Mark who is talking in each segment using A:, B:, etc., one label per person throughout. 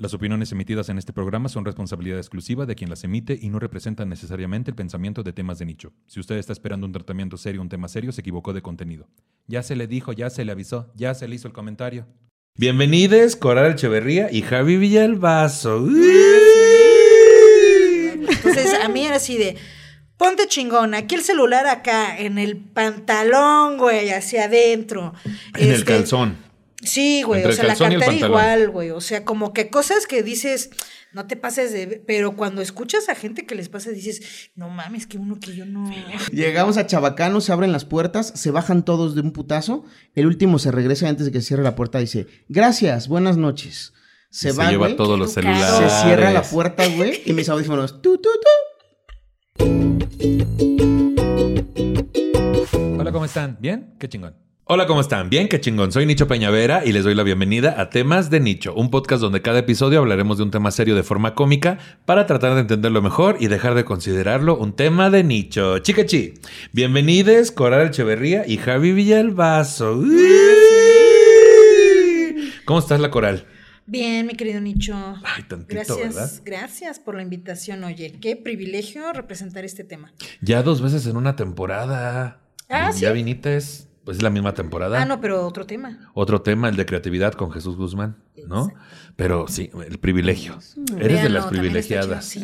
A: Las opiniones emitidas en este programa son responsabilidad exclusiva de quien las emite y no representan necesariamente el pensamiento de temas de nicho. Si usted está esperando un tratamiento serio, un tema serio, se equivocó de contenido. Ya se le dijo, ya se le avisó, ya se le hizo el comentario.
B: Bienvenidos, Coral Echeverría y Javi Villalbazo.
C: Entonces, a mí era así de, ponte chingón, aquí el celular acá, en el pantalón, güey, hacia adentro.
B: En el
C: Este,
B: calzón.
C: Sí, güey,
A: Entre
C: o sea, la cartera igual, güey. O sea, como que cosas que dices, no te pases de. Pero cuando escuchas a gente que les pasa, dices, no mames, que uno que yo no.
D: Llegamos a Chabacano, se abren las puertas, se bajan todos de un putazo. El último se regresa antes de que se cierre la puerta. Dice, gracias, buenas noches. Se
A: Se
D: va,
A: lleva todos los celulares.
D: Se cierra la puerta, güey, y mis audífonos. Tu, tu, tu.
A: Hola, ¿cómo están? ¿Bien? Qué chingón.
B: Hola, ¿cómo están? Bien, qué chingón. Soy Nicho Peñavera y les doy la bienvenida a Temas de Nicho, un podcast donde cada episodio hablaremos de un tema serio de forma cómica para tratar de entenderlo mejor y dejar de considerarlo un tema de nicho. Chicachi, bienvenidos Coral Echeverría y Javi Villalbazo. Uy. ¿Cómo estás, la Coral?
C: Bien, mi querido Nicho.
B: Ay, tantito,
C: Gracias,
B: ¿verdad?
C: gracias por la invitación. Oye, qué privilegio representar este tema.
B: Ya dos veces en una temporada.
C: Ah,
B: Ya
C: ¿sí?
B: vinites. Pues es la misma temporada.
C: Ah, no, pero otro tema.
B: Otro tema, el de creatividad con Jesús Guzmán, ¿no?
C: Exacto.
B: Pero sí, el privilegio. Eres de las
C: está
B: privilegiadas.
C: Sí.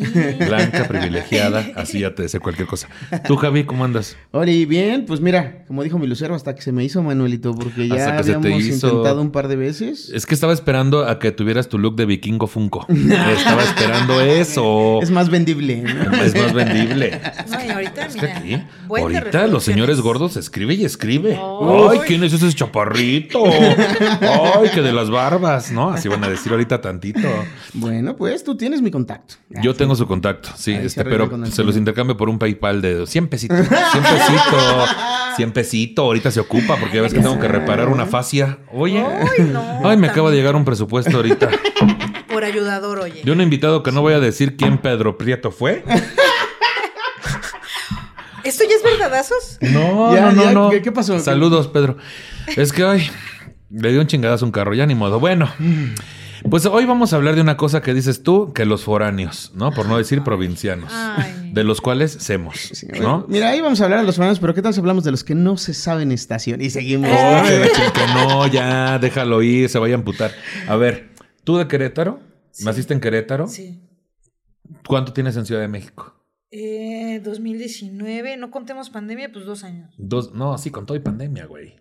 B: Blanca, privilegiada, así ya te decía cualquier cosa. Tú, Javi, ¿cómo andas?
D: Oli, bien, pues mira, como dijo mi lucero, hasta que se me hizo Manuelito, porque ya
B: Hasta que se te
D: habíamos
B: hizo.
D: intentado un par de veces.
B: Es que estaba esperando a que tuvieras tu look de vikingo funko. Estaba esperando eso.
D: Es más vendible, ¿no?
B: Es más vendible.
C: No, y ahorita,
B: Es que
C: mira.
B: aquí, ahorita los señores gordos escribe y escribe.
C: Ay.
B: Ay, ¿quién es ese chaparrito? Ay, que de las barbas, ¿no? Así van a decir ahorita tantito.
D: Bueno, pues tú tienes mi contacto.
B: Yo tengo su contacto, sí, este, pero se los intercambio por un PayPal de 100 pesitos. 100 pesitos. 100 pesitos. Ahorita se ocupa porque ya ves que tengo que reparar una fascia. Oye.
C: Ay, no.
B: Ay, me acaba de llegar un presupuesto ahorita.
C: Por ayudador, oye.
B: De un invitado que no voy a decir quién Pedro Prieto fue.
C: ¿Esto ya es verdadazos?
B: No,
D: Ya,
B: no, no,
D: ya,
B: no.
D: ¿qué- qué pasó?
B: Saludos, Pedro. Es que hoy le dio un chingadazo a un carro, ya ni modo. Bueno, pues hoy vamos a hablar de una cosa que dices tú, que los foráneos, ¿no? Por no decir provincianos.
C: Ay.
B: De los cuales semos,
D: Sí,
B: ¿no?
D: Mira, ahí vamos a hablar de los fananos, pero ¿qué tal si hablamos de los que no se saben estación? Y seguimos.
B: Oh, no, ya, déjalo ir, se vaya a amputar. A ver, ¿tú de Querétaro? ¿Naciste en Querétaro?
C: Sí.
B: ¿Cuánto tienes en Ciudad de México?
C: Eh, 2019, no contemos pandemia, pues dos años.
B: Dos, no, sí, con todo y pandemia, güey.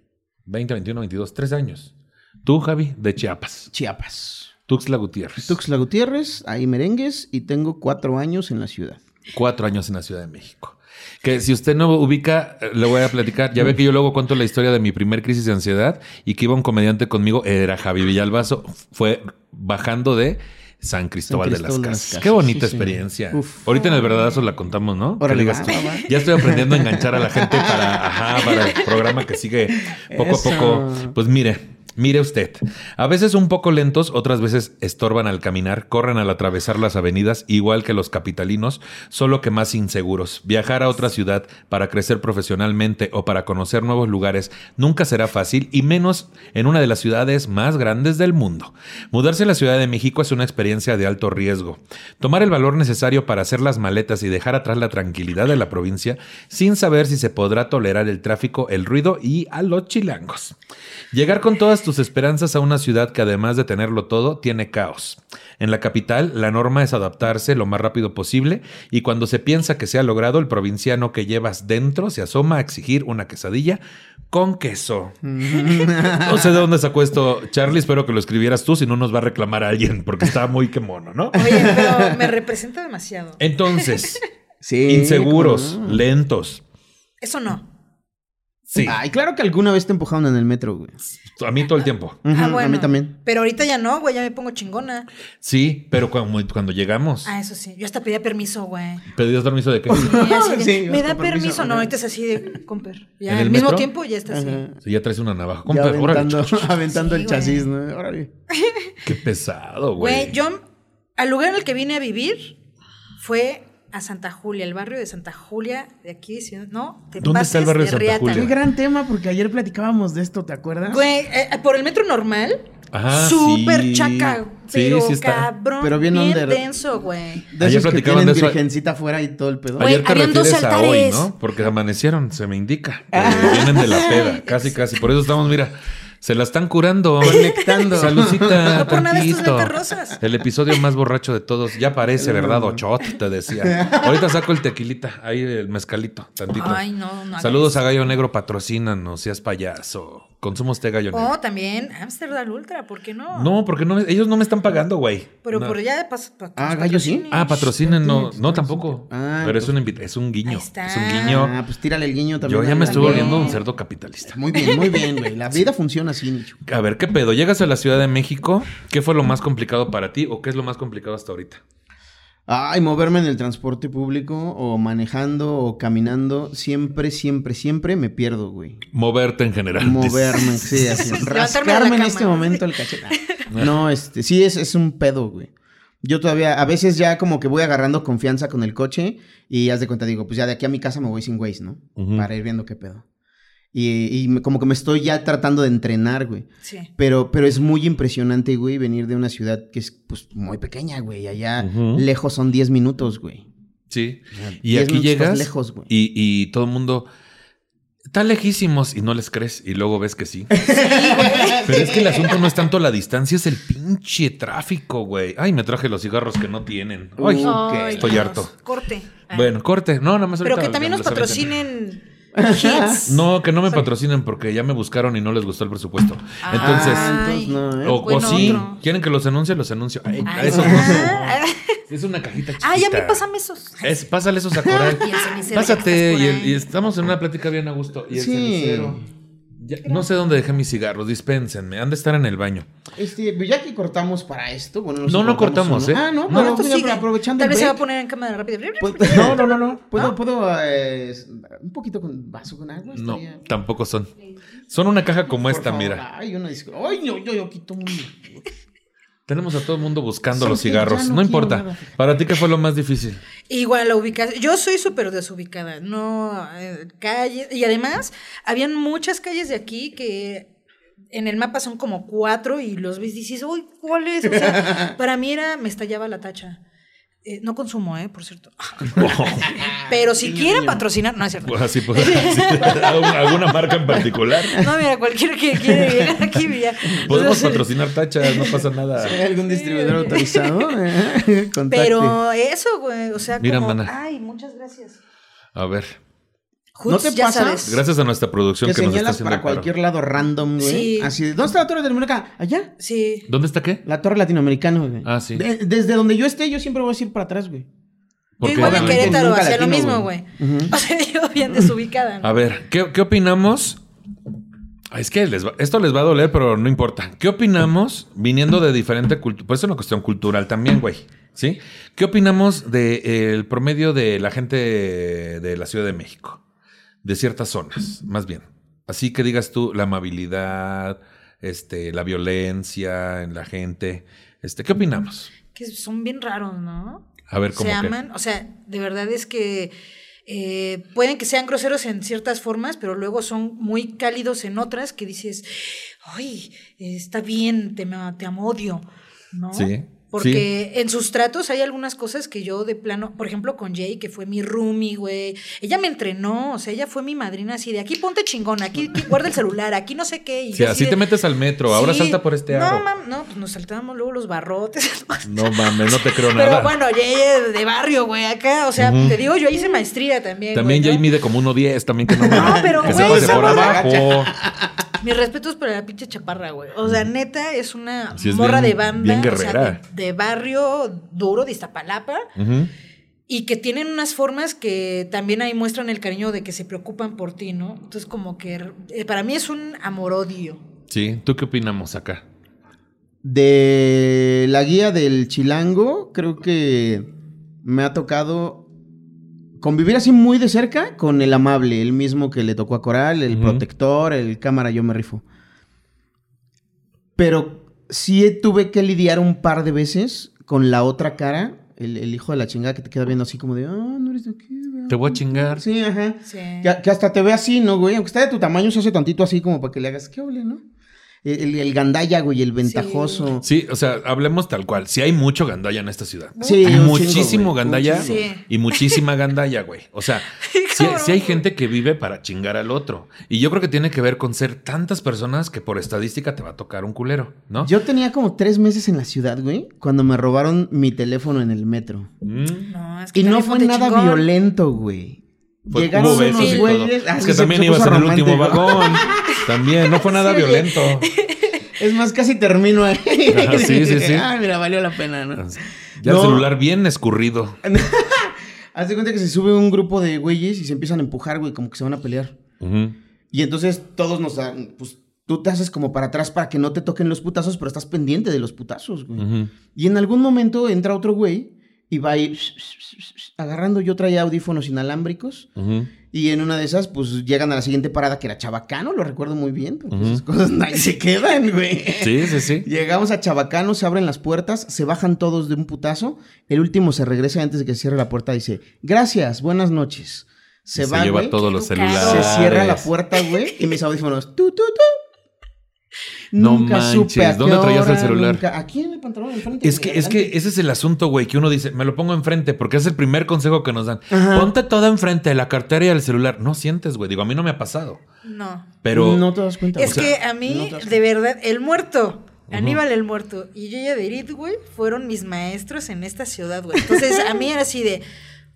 B: 20, 21, 22, tres años. Tú, Javi, de Chiapas.
D: Chiapas.
B: Tuxtla Gutiérrez.
D: Tuxtla Gutiérrez, ahí merengues, y tengo cuatro años en la ciudad.
B: Cuatro años en la Ciudad de México. Que si usted no ubica, eh, le voy a platicar. Ya ve que yo luego cuento la historia de mi primer crisis de ansiedad y que iba un comediante conmigo, era Javi Villalbazo, fue bajando de San Cristóbal, de, las
D: Cristóbal de las
B: Casas. Qué bonita
D: sí, sí.
B: experiencia.
D: Uf.
B: Ahorita en el verdadazo la contamos, ¿no?
D: Órale,
B: digas tú. Ya estoy aprendiendo a enganchar a la gente para, ajá, para el programa que sigue poco
D: Eso.
B: a poco. Pues mire, mire usted. A veces un poco lentos, otras veces estorban al caminar, corren al atravesar las avenidas, igual que los capitalinos, solo que más inseguros. Viajar a otra ciudad para crecer profesionalmente o para conocer nuevos lugares nunca será fácil y menos en una de las ciudades más grandes del mundo. Mudarse a la Ciudad de México es una experiencia de alto riesgo. Tomar el valor necesario para hacer las maletas y dejar atrás la tranquilidad de la provincia sin saber si se podrá tolerar el tráfico, el ruido y a los chilangos. Llegar con todas tus esperanzas a una ciudad que además de tenerlo todo, tiene caos. En la capital, la norma es adaptarse lo más rápido posible y cuando se piensa que se ha logrado, el provinciano que llevas dentro se asoma a exigir una quesadilla con queso. No sé de dónde sacó esto Charlie, espero que lo escribieras tú, si no nos va a reclamar a alguien, porque está muy que mono, ¿no?
C: Oye, pero me representa demasiado.
B: Entonces,
D: Sí.
B: inseguros, lentos.
C: Eso no.
B: Sí,
D: Ay, claro que alguna vez te empujaron en el metro, güey.
B: a mí todo el tiempo.
D: Ujú,
C: ah, bueno.
D: A mí también.
C: Pero ahorita ya no, güey, ya me pongo chingona.
B: Sí, pero cuando, cuando llegamos,
C: Ah, eso sí. Yo hasta pedía permiso, güey.
B: ¿pedías permiso de qué?
C: Sí, así de,
D: Sí,
C: me da permiso.
D: permiso,
C: No, ahorita es así de comper. Ya
B: ¿En
C: al
B: el
C: mismo
B: metro?
C: tiempo ya está así.
B: Si ya traes una navaja.
D: Ya
B: Compa, órale.
D: aventando, aventando
C: Sí,
D: el
C: güey.
D: chasis, ¿no? Órale.
B: Qué pesado, güey.
C: Güey, yo al lugar en el que vine a vivir fue a Santa Julia, el barrio de Santa Julia, de aquí, si no, te
B: ¿Dónde está el barrio de Santa
C: riata.
B: Julia?
D: Qué gran tema, porque ayer platicábamos de esto, ¿te acuerdas?
C: Güey, eh, por el metro normal,
B: Ajá,
C: súper
B: sí.
C: chaca,
B: Sí,
C: pero
B: sí está.
C: cabrón,
D: Pero bien
C: bien,
D: under.
C: denso, güey.
D: de
B: Ayer
D: esos que
B: platicaban
D: tienen
B: de eso.
D: virgencita afuera y todo el pedo.
C: Güey,
B: Ayer te
C: dos
B: refieres a hoy. ¿no? Porque amanecieron, se me indica.
D: Ah.
B: Vienen de la peda, casi, casi. Por eso estamos, mira, se la están curando.
D: Conectando.
B: Tantito.
C: rosas.
B: El episodio más borracho de todos. Ya parece, ¿verdad? Ochot, te decía. Ahorita saco el tequilita, ahí el mezcalito, tantito.
C: Ay, no, no
B: Saludos a. Gallo Negro, patrocínanos, seas payaso. Consumo Gallo Negro.
C: O también Amsterdam Ultra, ¿por qué no?
B: No, porque no, ellos no me están pagando, güey.
C: Pero
B: No.
C: por ya de paso. pa-
D: Ah, gallo, sí.
C: patrocinen.
B: Ah, patrocinen, no, no tampoco.
D: Ah,
B: Pero es un, invit- es un guiño.
C: Ahí está.
B: Es un guiño.
D: Ah, pues tírale el guiño también.
B: Yo ya me estoy
C: también.
B: volviendo un cerdo capitalista.
D: Muy bien, muy bien, güey. La vida funciona así, Nicho.
B: A ver, ¿qué pedo? ¿Llegas a la Ciudad de México? ¿Qué fue lo más complicado para ti o qué es lo más complicado hasta ahorita?
D: Ay, moverme en el transporte público o manejando o caminando, siempre, siempre, siempre me pierdo, güey.
B: Moverte en general.
D: Moverme, sí, así. Rascarme en este momento el cachete. No, este, sí, es, es un pedo, güey. Yo todavía, a veces ya como que voy agarrando confianza con el coche y haz de cuenta, digo, pues ya de aquí a mi casa me voy sin Waze, ¿no? Para ir viendo qué pedo. Y, y me- como que me estoy ya tratando de entrenar, güey.
C: Sí.
D: Pero, pero es muy impresionante, güey, venir de una ciudad que es, pues, muy pequeña, güey. Allá lejos son 10 minutos, güey.
B: Sí.
D: sea,
B: Y
D: 10
B: aquí llegas
D: lejos, güey.
B: y, y todo el mundo... Están lejísimos y no les crees y luego ves que sí. Pero es que el asunto no es tanto la distancia, es el pinche tráfico, güey. Ay, me traje los cigarros que no tienen. Ay,
D: Uh,
C: Ay,
B: estoy harto.
C: Corte.
B: Bueno, corte. No, nada más
C: Pero que también nos patrocinen hits.
B: No, que no me patrocinen porque ya me buscaron y no les gustó el presupuesto. Entonces,
D: Ah,
C: Ay,
D: entonces no, ¿eh?
B: o, o
C: bueno,
B: sí,
C: otro.
B: quieren que los anuncie, los anuncio. Ay,
C: Ay,
B: eso no.
C: ah,
B: Es una cajita chiquita.
C: Ay, a mí pásame esos.
B: Es, pásale esos a Coral.
C: Y el cenicero
B: Pásate.
C: que estás
B: Y,
C: por
B: el-
C: ahí.
B: y estamos en una plática bien a gusto. Y el
D: Sí.
B: cenicero. Ya- no sé dónde dejé mis cigarros, dispénsenme. Han de estar en el baño.
D: Este, pues ya que cortamos para esto, bueno,
B: No,
D: sé
B: no cortamos, ¿eh?
D: Ah, no,
C: No,
D: pero
C: esto
D: pues,
C: sigue.
D: aprovechando
C: Tal vez se va a poner en cámara rápida.
D: pues- no, no, no, no. ¿Puedo, puedo eh, un poquito con vaso con agua?
B: No,
D: Estaría-
B: tampoco son. Son una caja como
D: Por
B: esta,
D: favor.
B: mira.
D: Ay, una disculpa. Ay, yo, yo, yo quito un...
B: Tenemos a todo el mundo buscando
D: Sí,
B: los cigarros. No, importa.
D: nada.
B: Para ti, ¿qué fue lo más difícil?
C: Igual la ubicación. Yo soy súper desubicada. No, eh, calles. Y además, habían muchas calles de aquí que en el mapa son como cuatro y los ves y dices, uy, ¿cuál es? O sea, para mí era, me estallaba la tacha. Eh, no consumo, ¿eh? Por cierto. Pero si quieren patrocinar, no es cierto.
B: Pues así pues, así. ¿Alguna marca en particular?
C: No, mira, cualquiera que quiera llegar aquí, ya.
B: Podemos patrocinar tachas, no pasa nada.
D: ¿Hay algún distribuidor autorizado? Eh.
C: Pero eso, güey, o sea,
B: Mira,
C: como,
B: mana.
C: ay, muchas gracias.
B: A ver.
D: ¿No
C: Hoots,
D: te
C: ya
D: pasa?
C: sabes.
B: Gracias a nuestra producción
D: que
B: que, nos está
D: señalas
B: haciendo
D: para
B: el paro.
D: cualquier lado random, güey.
C: Sí.
D: Así de, ¿dónde está la torre latinoamericana? Allá.
C: Sí.
B: ¿Dónde está qué?
D: La torre latinoamericana, güey.
B: Ah, sí.
D: De- desde donde yo esté, yo siempre voy a ir para atrás, güey.
C: Igual en Querétaro hacía lo mismo,
D: güey.
C: O sea, yo bien desubicada. ¿no?
B: A ver, ¿qué, qué opinamos? Ah, Es que les va- esto les va a doler, pero no importa. ¿Qué opinamos viniendo de diferente cultura? Pues es una cuestión cultural también, güey. ¿Sí? ¿Qué opinamos del promedio de la gente de la Ciudad de México? De ciertas zonas, más bien. Así que digas tú, la amabilidad, este, la violencia en la gente. Este, ¿Qué opinamos?
C: Que son bien raros, ¿no?
B: A ver, ¿cómo
C: Se
B: qué?
C: aman. O sea, de verdad es que eh, pueden que sean groseros en ciertas formas, pero luego son muy cálidos en otras que dices, ay, está bien, te, ma- te amo, odio, ¿no?
B: Sí,
C: Porque en sus tratos hay algunas cosas que yo de plano, por ejemplo con Jay, que fue mi roomie, güey, ella me entrenó, o sea, ella fue mi madrina así de aquí ponte chingón, aquí, aquí guarda el celular, aquí no sé qué. Y
B: Sí, así
C: de-
B: te metes al metro, ahora
C: Sí.
B: salta por este aro.
C: No, mam, no, pues nos saltábamos luego los barrotes.
B: No mames, no te creo
C: Pero
B: nada.
C: bueno, Jay de barrio, güey, acá, o sea, te digo, yo hice maestría también.
B: También
C: güey,
B: Jay
C: ¿no?
B: mide como 1.10, también que no me
C: No, pero,
B: que
C: güey,
B: se por abajo.
C: Mis respetos para la pinche chaparra, güey. O sea, neta, es una
B: Sí, es
C: morra
B: bien-
C: de banda.
B: bien
C: o sea,
B: guerrera.
C: de, de barrio duro de Iztapalapa.
B: Ujú.
C: Y que tienen unas formas que también ahí muestran el cariño de que se preocupan por ti, ¿no? Entonces, como que eh, para mí es un amor-odio.
B: Sí, ¿tú qué opinamos acá?
D: De la guía del chilango, creo que me ha tocado convivir así muy de cerca con el amable, el mismo que le tocó a Coral, el protector, el cámara, yo me rifo. Pero sí tuve que lidiar un par de veces con la otra cara el, el hijo de la chingada que te queda viendo así como de, ah, no eres de aquí, güey.
B: Te voy a chingar.
D: Sí, ajá.
C: Sí.
D: Que, que hasta te ve así, ¿no, güey? Aunque está de tu tamaño, se hace tantito así como para que le hagas, ¿qué ole, no? El, el, gandalla, güey, el ventajoso.
B: Sí, o sea, hablemos tal cual. Sí hay mucho gandalla en esta ciudad.
D: Sí,
B: Hay muchísimo
D: chingo,
C: chingo.
B: y muchísima gandalla, güey. O sea, sí, sí hay gente que vive para chingar al otro. Y yo creo que tiene que ver con ser tantas personas que por estadística te va a tocar un culero, ¿no?
D: Yo tenía como tres meses en la ciudad, güey, cuando me robaron mi teléfono en el metro.
B: Mm.
C: No, es que
D: Y no fue nada
C: chingón.
D: violento, güey.
B: Fue-
D: Llegaron unos güeyes. Ah,
B: Es
D: sí,
B: que también
D: se
B: ibas
D: puso
B: en el último vagón. También, no fue nada
D: Sí,
B: violento.
D: Es más, casi termino ahí.
B: Ajá, sí, sí, sí.
D: Ah, mira, valió la pena, ¿no?
B: Ya
D: No.
B: el celular bien escurrido.
D: Haz de cuenta que se sube un grupo de güeyes y se empiezan a empujar, güey, como que se van a pelear. Y entonces todos nos dan, pues tú te haces como para atrás para que no te toquen los putazos, pero estás pendiente de los putazos, güey. Y en algún momento entra otro güey y va a ir agarrando. Yo traía audífonos inalámbricos. Y en una de esas, pues llegan a la siguiente parada que era Chabacano, lo recuerdo muy bien, porque esas cosas nadie se quedan, güey.
B: Sí, sí, sí.
D: Llegamos a Chabacano, se abren las puertas, se bajan todos de un putazo. El último se regresa antes de que se cierre la puerta. Dice, gracias, buenas noches. Se
B: Se
D: va,
B: lleva
D: güey.
B: todos los celulares.
D: Se cierra la puerta, güey, y mis audífonos, tú, tú, tú.
B: No
D: Nunca supe a
B: manches, ¿dónde
D: qué
B: traías el celular?
D: nunca- Aquí en el pantalón, enfrente.
B: Es que, es que ese es el asunto, güey, que uno dice, me lo pongo enfrente, porque es el primer consejo que nos dan.
D: Ajá.
B: Ponte todo enfrente, la cartera y el celular. No sientes, güey. Digo, a mí no me ha pasado.
C: No.
B: Pero
D: No te das cuenta.
C: Es
D: o sea,
C: que a mí,
D: no
C: de verdad, el muerto, Aníbal el muerto y Yoya de Irit, güey, fueron mis maestros en esta ciudad, güey. Entonces, a mí era así de,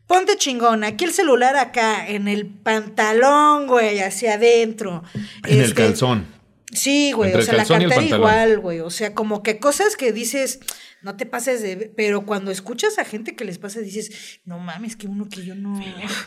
C: ponte chingón, aquí el celular acá, en el pantalón, güey, hacia adentro.
B: en el
C: Este,
B: calzón.
C: Sí, güey,
B: Entre
C: o sea, la cartera igual, güey. O sea, como que cosas que dices, no te pases de... Pero cuando escuchas a gente que les pasa, dices, no mames, que uno que yo no...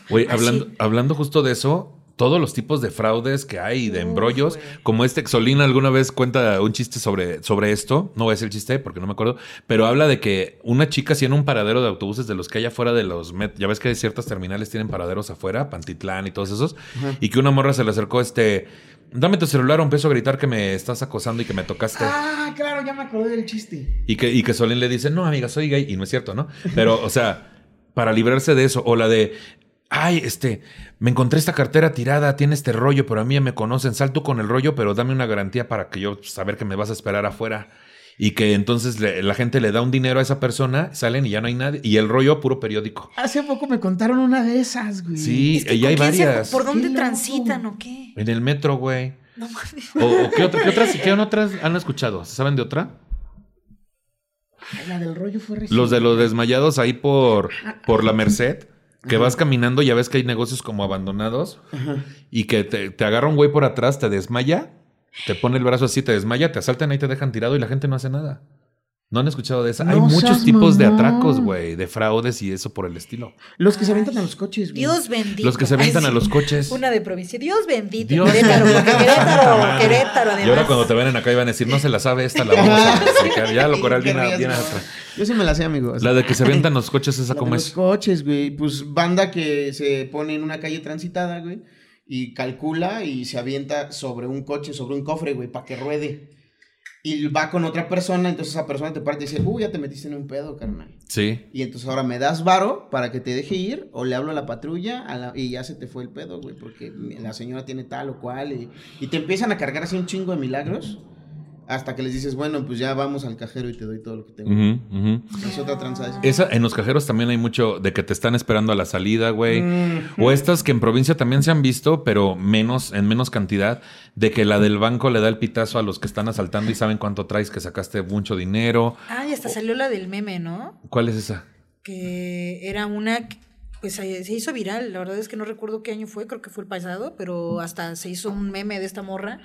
B: Güey, hablando, hablando justo de eso, todos los tipos de fraudes que hay y de embrollos, como este Exolín alguna vez cuenta un chiste sobre, sobre esto, no voy a decir el chiste porque no me acuerdo, pero habla de que una chica sí en un paradero de autobuses de los que hay afuera de los met, ya ves que ciertas terminales tienen paraderos afuera, Pantitlán y todos esos, y que una morra se le acercó este, dame tu celular o empiezo a gritar que me estás acosando y que me tocaste.
D: Ah, claro, ya me acordé del chiste.
B: Y que, y que Solín le dice, no, amiga, soy gay. Y no es cierto, ¿no? Pero, o sea, para librarse de eso. O la de, ay, este, me encontré esta cartera tirada, tiene este rollo, pero a mí ya me conocen. Sal tú con el rollo, pero dame una garantía para que yo saber que me vas a esperar afuera. Y que entonces le- la gente le da un dinero a esa persona, salen y ya no hay nadie. Y el rollo, puro periódico.
D: Hace poco me contaron una de esas, güey.
B: Sí,
C: Es que
B: y
C: ¿con
B: hay
C: se-
B: varias.
C: ¿Por dónde
D: Qué loco.
C: transitan o qué?
B: En el metro, güey.
C: No mames.
B: O, o qué, otra- qué otras, qué otras han escuchado? ¿Saben de otra?
D: La del rollo fue recién.
B: Los de los desmayados ahí por, por la Merced, que vas caminando y ya ves que hay negocios como abandonados y que te, te agarra un güey por atrás, te desmaya, te pone el brazo así, te desmaya, te asaltan ahí, te dejan tirado y la gente no hace nada. ¿No han escuchado de esa? hay muchos tipos de atracos, güey, de fraudes y eso por el estilo.
D: Los que se aventan a los coches, güey.
C: Dios bendito.
B: Los que se aventan
C: Ay,
B: a los coches.
C: Una de provincia. Dios bendito.
B: Dios
C: Querétaro,
B: bendito.
C: Querétaro. Querétaro, además.
B: Y ahora cuando te ven acá iban a decir, no se la sabe esta, la vamos a. Ya lo coral viene, viene atrás.
D: Yo sí me la sé, amigo.
B: La de que se aventan los coches, esa
D: La de
B: como
D: los
B: es.
D: coches, güey. Pues banda que se pone en una calle transitada, güey. Y calcula y se avienta sobre un coche, sobre un cofre, güey, para que ruede. Y va con otra persona, entonces esa persona te parte y dice, uy, ya te metiste en un pedo, carnal.
B: Sí.
D: Y entonces ahora me das varo para que te deje ir, o le hablo a la patrulla a la- y ya se te fue el pedo, güey, porque la señora tiene tal o cual. Y, y te empiezan a cargar así un chingo de milagros. Hasta que les dices, bueno, pues ya vamos al cajero y te doy todo lo que tengo. Es otra tranza esa.
B: En los cajeros también hay mucho de que te están esperando a la salida, güey.
D: Mm.
B: O estas que en provincia también se han visto, pero menos, en menos cantidad, de que la del banco le da el pitazo a los que están asaltando y saben cuánto traes, que sacaste mucho dinero.
C: Ah, y hasta salió la del meme, ¿no?
B: ¿Cuál es esa?
C: Que era una. que, Pues se hizo viral. La verdad es que no recuerdo qué año fue, creo que fue el pasado, pero hasta se hizo un meme de esta morra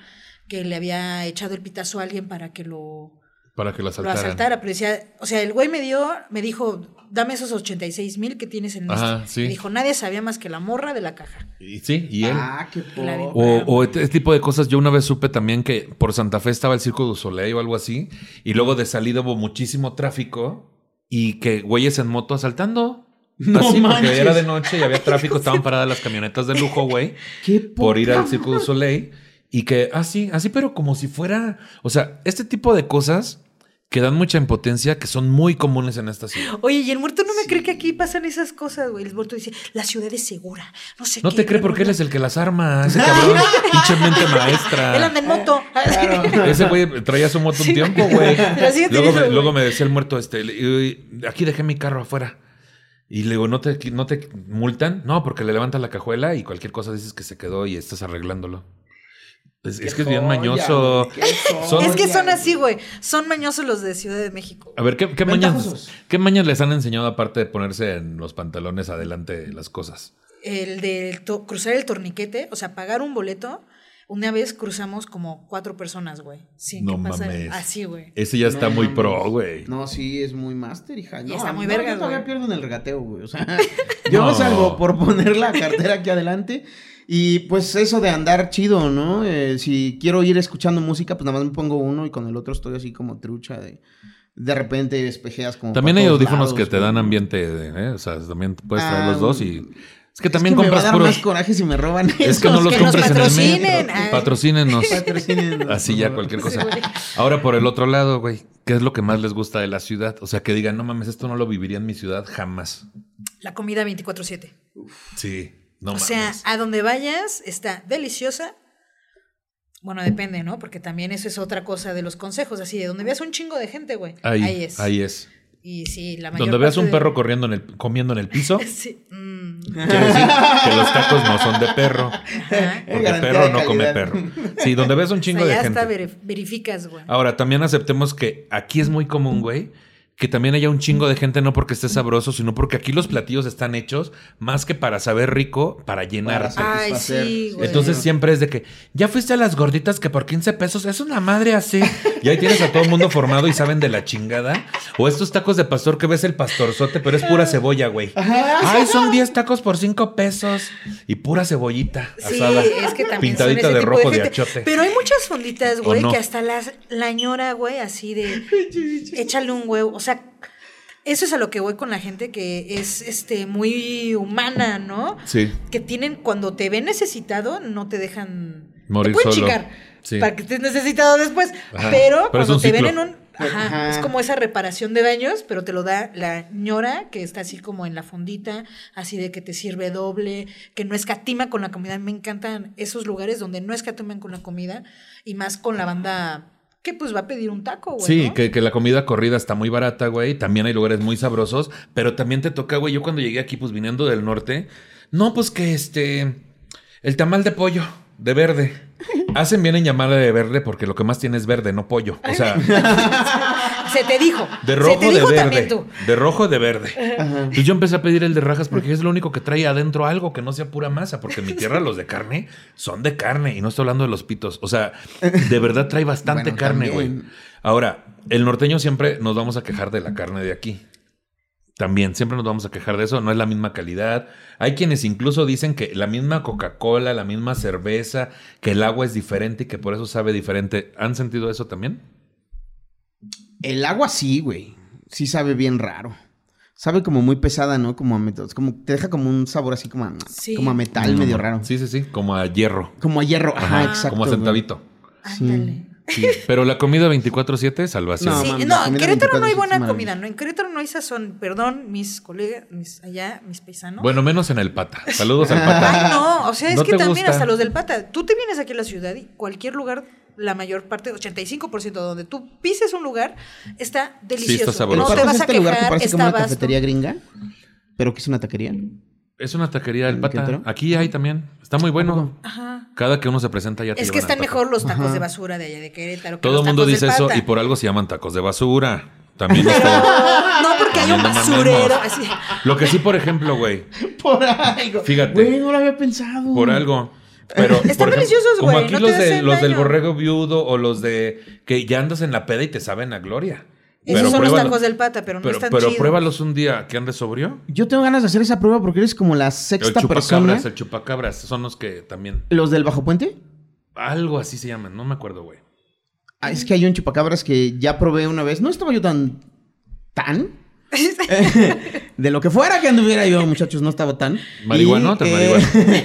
C: que le había echado el pitazo a alguien para que lo,
B: Para que
C: lo
B: asaltaran.
C: asaltara. Pero decía, o sea, el güey me dio, me dijo, dame esos 86 mil que tienes en
B: Ajá, sí.
C: Y dijo, nadie sabía más que la morra de la caja.
B: Y, sí, y él.
D: Ah, qué.
B: O, o este este tipo de cosas. Yo una vez supe también que por Santa Fe estaba el Circo du Soleil o algo así. Y luego de salida hubo muchísimo tráfico. Y que güeyes en moto asaltando.
D: No
B: así porque era de noche y había tráfico. Estaban paradas las camionetas de lujo, güey.
D: Qué
B: por ir al Circo du Soleil. Y que así, así, pero como si fuera. O sea, este tipo de cosas que dan mucha impotencia, que son muy comunes en esta ciudad.
C: Oye, y el muerto no me cree que aquí pasan esas cosas, güey. El muerto dice, la ciudad es segura. No sé
B: No
C: qué,
B: te cree porque él es el que las arma, ese cabrón, pinche mente
C: bla. Él
B: maestra.
C: anda en moto.
B: Ese güey traía su moto un tiempo, güey. Luego, me, luego me decía el muerto, este, aquí dejé mi carro afuera. Y le digo, ¿no te, ¿no te multan? No, porque le levantas la cajuela y cualquier cosa dices que se quedó y estás arreglándolo. Es, es que es bien mañoso. Son-
C: Es que son así, güey. Son mañosos los de Ciudad de México.
B: A ver, ¿qué, qué mañas. ¿qué mañas les han enseñado aparte de ponerse en los pantalones adelante de las cosas?
C: El de cruzar el torniquete, o sea, pagar un boleto. Una vez cruzamos como cuatro personas, güey. Sin
B: No
C: que pasara-
B: mames.
C: Así, güey.
B: Ese ya
D: No
B: está muy
D: mames.
B: pro, güey.
D: No, sí, es muy máster, hija. No,
C: está muy
D: no,
C: vergas,
D: Yo todavía pierdo en el regateo, güey. O sea, yo
B: No.
D: salgo por poner la cartera aquí adelante. Y pues eso de andar chido, ¿no? Eh, si quiero ir escuchando música, pues nada más me pongo uno y con el otro estoy así como trucha de... De repente espejeas como...
B: También
D: para
B: hay
D: todos
B: audífonos
D: lados,
B: que te dan ambiente, ¿eh? o sea, también puedes traer
D: Ah,
B: los dos y... Es que también
D: es que me va a
B: compras
D: dar
B: puros...
D: más coraje si me roban
B: Es que no los
C: que nos
B: compres en el
C: patrocinen.
B: metro. Patrocínenos.
D: Patrocínenos,
B: Así ya cualquier cosa. Ahora por el otro lado, güey, ¿qué es lo que más les gusta de la ciudad? O sea, que digan, no mames, esto no lo viviría en mi ciudad jamás.
C: La comida 24-7.
B: Sí, no
C: o
B: mames.
C: sea, a donde vayas está deliciosa. Bueno, depende, ¿no? Porque también eso es otra cosa de los consejos. Así, de donde veas un chingo de gente, güey.
B: ahí,
C: Ahí es.
B: Ahí es.
C: Y sí, la mayor
B: Donde veas
C: parte
B: un
C: de-
B: perro corriendo en el, comiendo en el piso,
C: Sí. mm,
B: quiere decir que los tacos no son de perro.
C: ajá.
B: Porque
D: Garantía
B: perro no come perro. Sí, donde ves un
C: O
B: chingo
C: sea,
B: de
C: ya
B: gente.
C: hasta verif- verificas, güey.
B: Ahora, también aceptemos que aquí es muy común, güey, que también haya un chingo de gente, no porque esté sabroso, sino porque aquí los platillos están hechos más que para saber rico, para llenar.
D: Para
C: Ay, sí, güey.
B: Entonces siempre es de que ya fuiste a las gorditas que por 15 pesos es una madre así. Y ahí tienes a todo el mundo formado y saben de la chingada. O estos tacos de pastor que ves el pastorzote, pero es pura cebolla, güey. Ay, son 10 tacos por 5 pesos. Y pura cebollita
C: Sí,
B: asada.
C: es que también son
B: Pintadita
C: ese
B: de
C: tipo
B: rojo de,
C: gente.
B: achote.
C: Pero hay muchas fonditas, güey,
B: no?
C: que hasta las, la ñora, güey, así de échale un huevo. O sea, eso es a lo que voy con la gente que es este muy humana, ¿no?
B: Sí.
C: Que tienen, cuando te ven necesitado, no te dejan.
B: Morir
C: te pueden
B: solo.
C: chingar
B: Sí.
C: para que estés necesitado después.
B: Ajá.
C: Pero, cuando te ven en un. Ajá,
D: Ajá.
C: Es como esa reparación de daños, pero te lo da la ñora que está así como en la fondita, así de que te sirve doble, que no escatima con la comida. Me encantan esos lugares donde no escatiman con la comida y más con la banda que pues va a pedir un taco, güey.
B: Sí,
C: ¿no?
B: que, que la comida corrida está muy barata, güey. También hay lugares muy sabrosos, pero también te toca, güey. Yo cuando llegué aquí, pues viniendo del norte, no, pues que este. El tamal de pollo, de verde. Hacen bien en llamarle de verde porque lo que más tiene es verde, no pollo. O sea,
C: Se te dijo.
B: de
C: Se
B: rojo
C: te
B: de
C: dijo
B: verde.
C: también tú.
B: De rojo de verde. Entonces yo empecé a pedir el de rajas porque es lo único que trae adentro algo que no sea pura masa. Porque en mi tierra los de carne son de carne y no estoy hablando de los pitos. O sea, de verdad trae bastante
D: Bueno,
B: carne, güey. Ahora, el norteño siempre nos vamos a quejar de la carne de aquí. También, siempre nos vamos a quejar de eso, no es la misma calidad. Hay quienes incluso dicen que la misma Coca-Cola, la misma cerveza, que el agua es diferente y que por eso sabe diferente. ¿Han sentido eso también?
D: El agua sí, güey. Sí sabe bien raro. Sabe como muy pesada, ¿no? Como a metal. Como te deja como un sabor así como a,
C: Sí.
D: como a metal medio raro.
B: Sí, sí, sí, como a hierro,
D: Como a hierro. Ajá, exacto.
B: como a centavito.
C: Ándale.
B: Sí. Pero la comida 24/7, salvación.
D: No,
C: Sí,
D: mames,
C: no, en Querétaro no hay
D: 24
C: buena comida, ¿no? En Querétaro no hay sazón, perdón, mis colegas, mis allá, mis paisanos.
B: Bueno, menos en el pata. Saludos al pata.
C: Ay, no, o sea, es
B: ¿No
C: que también
B: gusta?
C: hasta los del pata. Tú te vienes aquí a la ciudad y cualquier lugar, la mayor parte, 85% de donde tú pises un lugar, está delicioso.
B: está sabroso.
C: no
D: Pero
C: te vas a
D: este lugar que
C: quejar,
D: parece
C: está
D: como una
C: vasto.
D: cafetería gringa, pero que es una taquería.
B: Es una taquería del
D: ¿En
B: pata. Aquí hay también. Está muy bueno.
C: Ajá.
B: Cada que uno se presenta ya te
C: Es que están mejor los tacos
D: Ajá.
C: de basura de allá de Querétaro. que
B: Todo el mundo dice eso y por algo se llaman tacos de basura. También está.
C: No, porque hay un basurero. Así.
B: Lo que sí, por ejemplo, güey,
D: Por algo.
B: Fíjate.
D: Güey, no lo había pensado.
B: por algo. Pero,
C: Están
B: por ejemplo,
C: deliciosos,
B: Como
C: güey,
B: aquí
C: no te
B: los, de,
C: hacen
B: los del borrego viudo o los de que ya andas en la peda y te saben a gloria.
C: Esos son los tacos del pata, pero no
B: Pero,
C: están
B: pero
C: chidos.
B: pruébalos un día que andes sobrio.
D: Yo tengo ganas de hacer esa prueba porque eres como la
B: El
D: sexta persona.
B: chupacabras, el chupacabras, son los que también.
D: ¿Los del Bajo Puente?
B: Algo así se llaman, no me acuerdo, güey.
D: Ah, es que hay un chupacabras que ya probé una vez. No estaba yo tan. tan. de lo que fuera que anduviera yo, muchachos, no estaba tan.
B: Marihuanote,
D: Y, eh,
B: marihuana.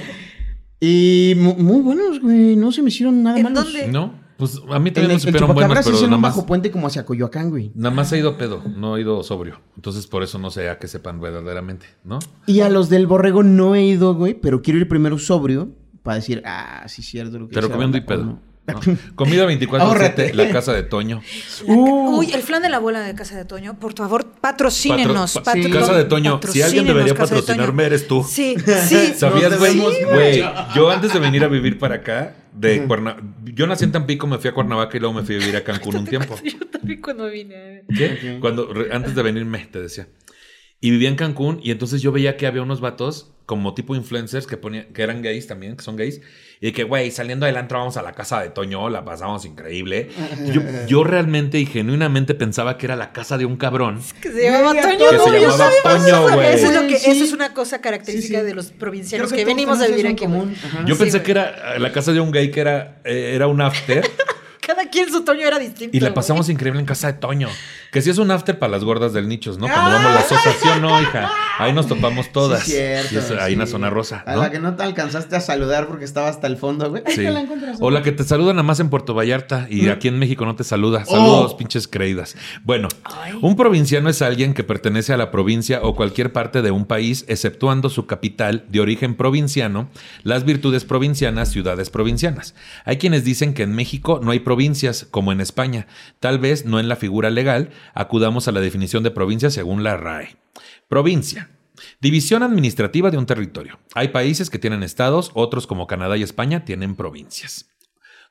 D: Y mu- muy buenos, güey. No se me hicieron nada
C: ¿En
D: malos.
C: dónde?
B: ¿No? Pues a mí
D: El,
B: también me
D: el
B: supieron buenos, pero nada más,
D: bajo puente como hacia Coyoacán, güey.
B: nada más he ido pedo, no he ido sobrio. Entonces por eso no sé a qué sepan verdaderamente, ¿no?
D: Y a los del borrego no he ido, güey, pero quiero ir primero sobrio para decir, ah, sí, cierto. Lo que
B: Pero comiendo y pedo. ¿No? Comida 24-7,
D: Ahórrate.
B: la casa de Toño.
C: La-
D: Uh.
C: Uy, el flan de la abuela de Casa de Toño. Por favor, patrocínenos.
B: Patro- pa-
C: patro-
B: Casa de Toño, si alguien debería
C: de
B: patrocinarme,
C: Toño.
B: eres tú.
C: Sí, sí.
B: ¿Sabías, güey?
D: mucho.
B: yo antes de venir a vivir para acá, de Cuerna- yo nací en Tampico, me fui a Cuernavaca y luego me fui a vivir a Cancún un tiempo.
C: Yo también cuando vine.
B: ¿Qué? Cuando, re- antes de venirme, te decía. Y vivía en Cancún y entonces yo veía que había unos vatos como tipo influencers que ponían, que eran gays también, que son gays, y que, güey, saliendo del antro vamos a la casa de Toño, la pasamos increíble. Yo, yo realmente y genuinamente pensaba que era la casa de un cabrón.
C: Que se llamaba Toño.
B: Que se
C: güey,
B: llamaba
C: yo sabía
B: Toño,
C: eso.
B: güey.
C: Eso es, lo que,
D: Sí.
C: eso es una cosa característica
D: Sí, sí.
C: de los provincianos
D: Creo
C: que, venimos a vivir aquí.
D: común. Ajá.
B: Yo
C: Sí,
B: pensé que era la casa de un gay que era, eh, era un after
C: Cada quien su Toño era distinto.
B: y la pasamos increíble en casa de Toño. Que sí es un after para las gordas del nichos, ¿no? Cuando vamos a la asociación, no, hija. Ahí nos topamos todas.
D: Sí, cierto,
B: Y es ahí en la zona rosa,
D: A
B: ¿no?
D: la que no te alcanzaste a saludar porque estaba hasta el fondo, güey. Ahí
B: Sí.
D: te la encuentras.
B: O la que te saluda nada más en Puerto Vallarta y
D: Mm.
B: aquí en México no te saluda. Saludos,
D: Oh.
B: pinches creídas. Bueno,
C: Ay.
B: un provinciano es alguien que pertenece a la provincia o cualquier parte de un país, exceptuando su capital de origen provinciano, las virtudes provincianas, ciudades provincianas. Hay quienes dicen que en México no hay provincias, como en España. Tal vez no en la figura legal, acudamos a la definición de provincia según la RAE. Provincia. División administrativa de un territorio. Hay países que tienen estados, otros como Canadá y España tienen provincias.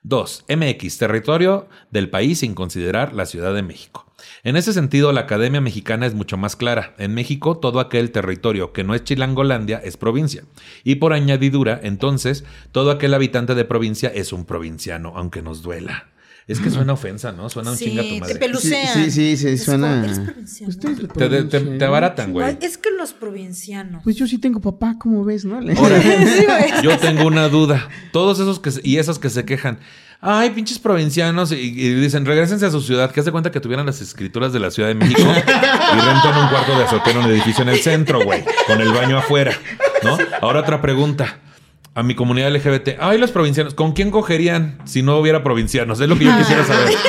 B: 2. MX, territorio del país sin considerar la Ciudad de México. En ese sentido, la Academia Mexicana es mucho más clara. En México, todo aquel territorio que no es Chilangolandia es provincia. Y por añadidura, entonces, todo aquel habitante de provincia es un provinciano, aunque nos duela. Es que suena ofensa, ¿no? Suena un
C: Sí,
B: chinga tu
C: te
B: madre.
C: pelucean.
D: Sí, sí, sí, sí,
C: Es
D: suena-
C: como, Eres provinciano.
D: Ustedes de
B: Te, te- te- te abaratan, güey.
C: Es que los provincianos.
D: Pues yo sí tengo papá, ¿cómo ves, no?
B: Ahora,
C: Sí, güey.
B: yo tengo una duda. Todos esos que se- y esas que se quejan. Ay, pinches provincianos. Y, y dicen, regresense a su ciudad. Que hace cuenta que tuvieran las escrituras de la Ciudad de México y rentan un cuarto de azotea en un edificio en el centro, güey. Con el baño afuera. ¿No? Ahora otra pregunta. A mi comunidad LGBT. Ay, los provincianos. ¿Con quién cogerían si no hubiera provincianos? Es lo que yo quisiera saber.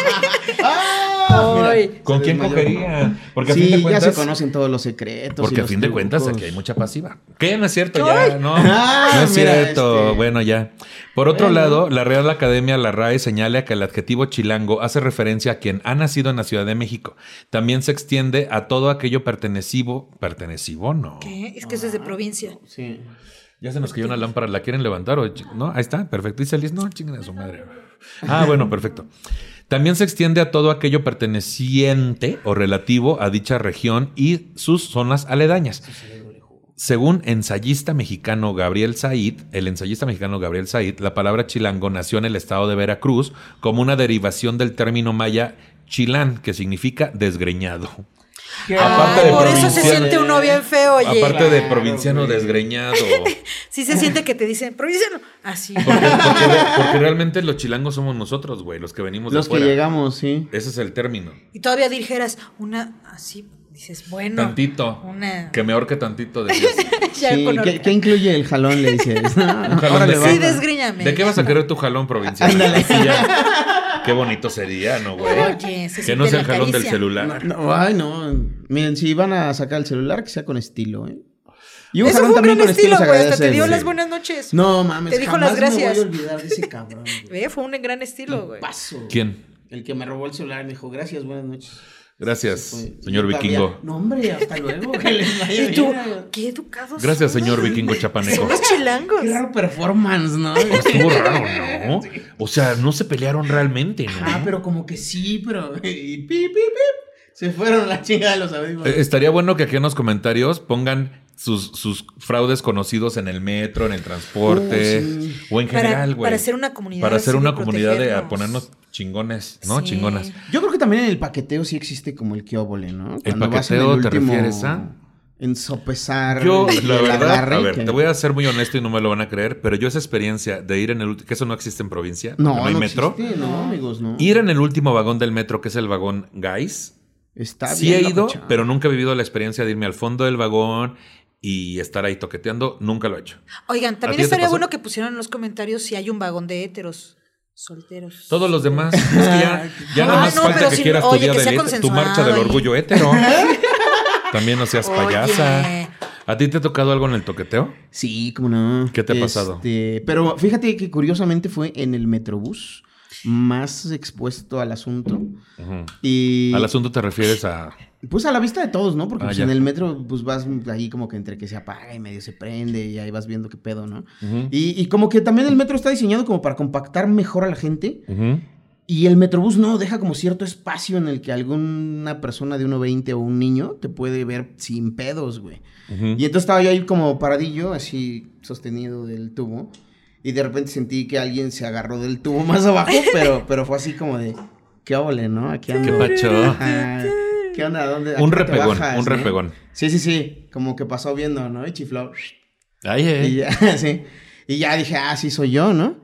D: Ah, mira,
B: ¿Con quién cogerían? Porque a
D: sí,
B: fin de
D: ya
B: cuentas.
D: se conocen todos los secretos.
B: Porque
D: y
B: a fin de cuentas
D: trucos.
B: aquí hay mucha pasiva. ¿Qué? No es cierto, ya, no.
D: Ah,
B: no es cierto.
D: este.
B: Bueno, ya. Por otro
D: Bueno.
B: lado, la Real Academia, la RAE, señala que el adjetivo chilango hace referencia a quien ha nacido en la Ciudad de México. También se extiende a todo aquello pertenecivo. ¿Pertenecivo? No.
C: ¿Qué? Es que eso es de provincia.
D: Sí.
B: Ya se nos cayó una lámpara. ¿La quieren levantar? O no, ahí está. Perfecto. Dice Liz, no, chinguen a su madre. Ah, bueno, perfecto. También se extiende a todo aquello perteneciente o relativo a dicha región y sus zonas aledañas. Según ensayista mexicano Gabriel Said, el ensayista mexicano Gabriel Said, la palabra chilango nació en el estado de Veracruz como una derivación del término maya chilán, que significa desgreñado. Aparte
C: Ay,
B: de
C: por eso se
B: provinciano.
C: siente uno bien feo, oye.
B: Aparte de provinciano
D: güey.
B: desgreñado.
C: Sí se siente que te dicen provinciano. Así.
B: Porque, porque re- porque realmente los chilangos somos nosotros, güey, los que venimos
D: Los
B: de
D: que
B: fuera.
D: llegamos, sí.
B: Ese es el término.
C: Y todavía dijeras una así, dices, bueno.
B: Tantito.
C: Una.
B: Que me ahorque tantito.
C: Ya
D: Sí, ¿qué, incluye el jalón? Le dices.
B: Un jalón
D: Órale,
B: de.
C: Sí, desgríñame.
B: ¿De qué vas a querer tu jalón provincial?
D: Ándale.
B: Qué bonito sería, ¿no, güey?
C: Oye, se
B: que no sea el jalón del celular.
D: No, no, ay, no. Miren, si van a sacar el celular, que sea con estilo, ¿eh? Y un
C: Eso
D: jalón
C: fue un
D: también
C: gran
D: con
C: estilo, güey. Hasta te dio las buenas noches.
D: No, mames.
C: Te dijo
D: jamás
C: las gracias.
D: Me voy a olvidar de ese cabrón. güey.
C: Fue un gran estilo, güey.
D: Paso.
B: ¿Quién?
D: El que me robó el celular me dijo, gracias, buenas noches.
B: Gracias,
D: Fue-
B: señor
D: todavía-
B: vikingo.
D: No, hombre, hasta luego. Que les vaya
C: Y tú,
D: bien.
C: qué educados.
B: Gracias,
C: son.
B: señor vikingo chapaneco.
C: Somos chilangos.
D: Qué raro performance, ¿no?
B: Estuvo raro, ¿no? O sea, no se pelearon realmente, ¿no?
D: Ah, pero como que sí, pero. Y pi, pi, pi. Se fueron la chingada de los audífonos.
B: Eh, Estaría bueno que aquí en los comentarios pongan sus, sus fraudes conocidos en el metro, en el transporte
D: Uh, sí.
B: o en general, güey.
C: para hacer una comunidad
B: Para hacer
C: así
B: una comunidad de a ponernos chingones, ¿no?
C: Sí.
B: Chingonas.
D: Yo creo que también en el paqueteo sí existe como el kióbole, ¿no?
B: ¿El
D: vas en
B: paqueteo te refieres a?
D: En sopesar.
B: Yo,
D: el-
B: la
D: el
B: verdad,
D: agarre
B: a ver,
D: que-
B: te voy a ser muy honesto y no me lo van a creer, pero yo esa experiencia de ir en el último, que eso no existe en provincia,
D: No,
B: no hay
D: no
B: metro.
D: existe, no, amigos, no.
B: Ir en el último vagón del metro, que es el vagón Guys,
D: Está
B: sí
D: bien
B: he ido, pero nunca he vivido la experiencia de irme al fondo del vagón y estar ahí toqueteando, nunca lo he hecho.
C: Oigan,
B: ¿A
C: también estaría bueno que pusieran en los comentarios si hay un vagón de héteros. Solteros.
B: Todos los demás. Es que ya, ya nada
C: Ah,
B: más
C: no,
B: falta que
C: sí,
B: quieras tu
C: oye,
B: día
C: que
B: del tu marcha del orgullo hétero. También no seas
C: Oye.
B: payasa. ¿A ti te ha tocado algo en el toqueteo?
D: Sí, cómo no.
B: ¿Qué te ha pasado?
D: Este, Pero fíjate que curiosamente fue en el Metrobús más expuesto al asunto. Y
B: Al asunto te refieres a.
D: pues a la vista de todos, ¿no? Porque
B: Ah,
D: pues, en el metro pues vas ahí como que entre que se apaga y medio se prende y ahí vas viendo qué pedo, ¿no? Y, y como que también el metro está diseñado como para compactar mejor a la gente. Y el Metrobús no, deja como cierto espacio en el que alguna persona de 1.20 o un niño te puede ver sin pedos, güey. Y entonces estaba yo ahí como paradillo, así sostenido del tubo. Y de repente sentí que alguien se agarró del tubo más abajo, pero, pero fue así como de, ¿qué óvole, no? Aquí ando.
B: ¿Qué pacho?
D: Ajá. ¿Qué onda? ¿Dónde?
B: Un repegón,
D: bajas,
B: un
D: eh?
B: repegón.
D: Sí, sí, sí. Como que pasó viendo, ¿no? Y chifló.
B: Ay, eh.
D: Y ya, sí. Y ya dije, ah, sí soy yo, ¿no?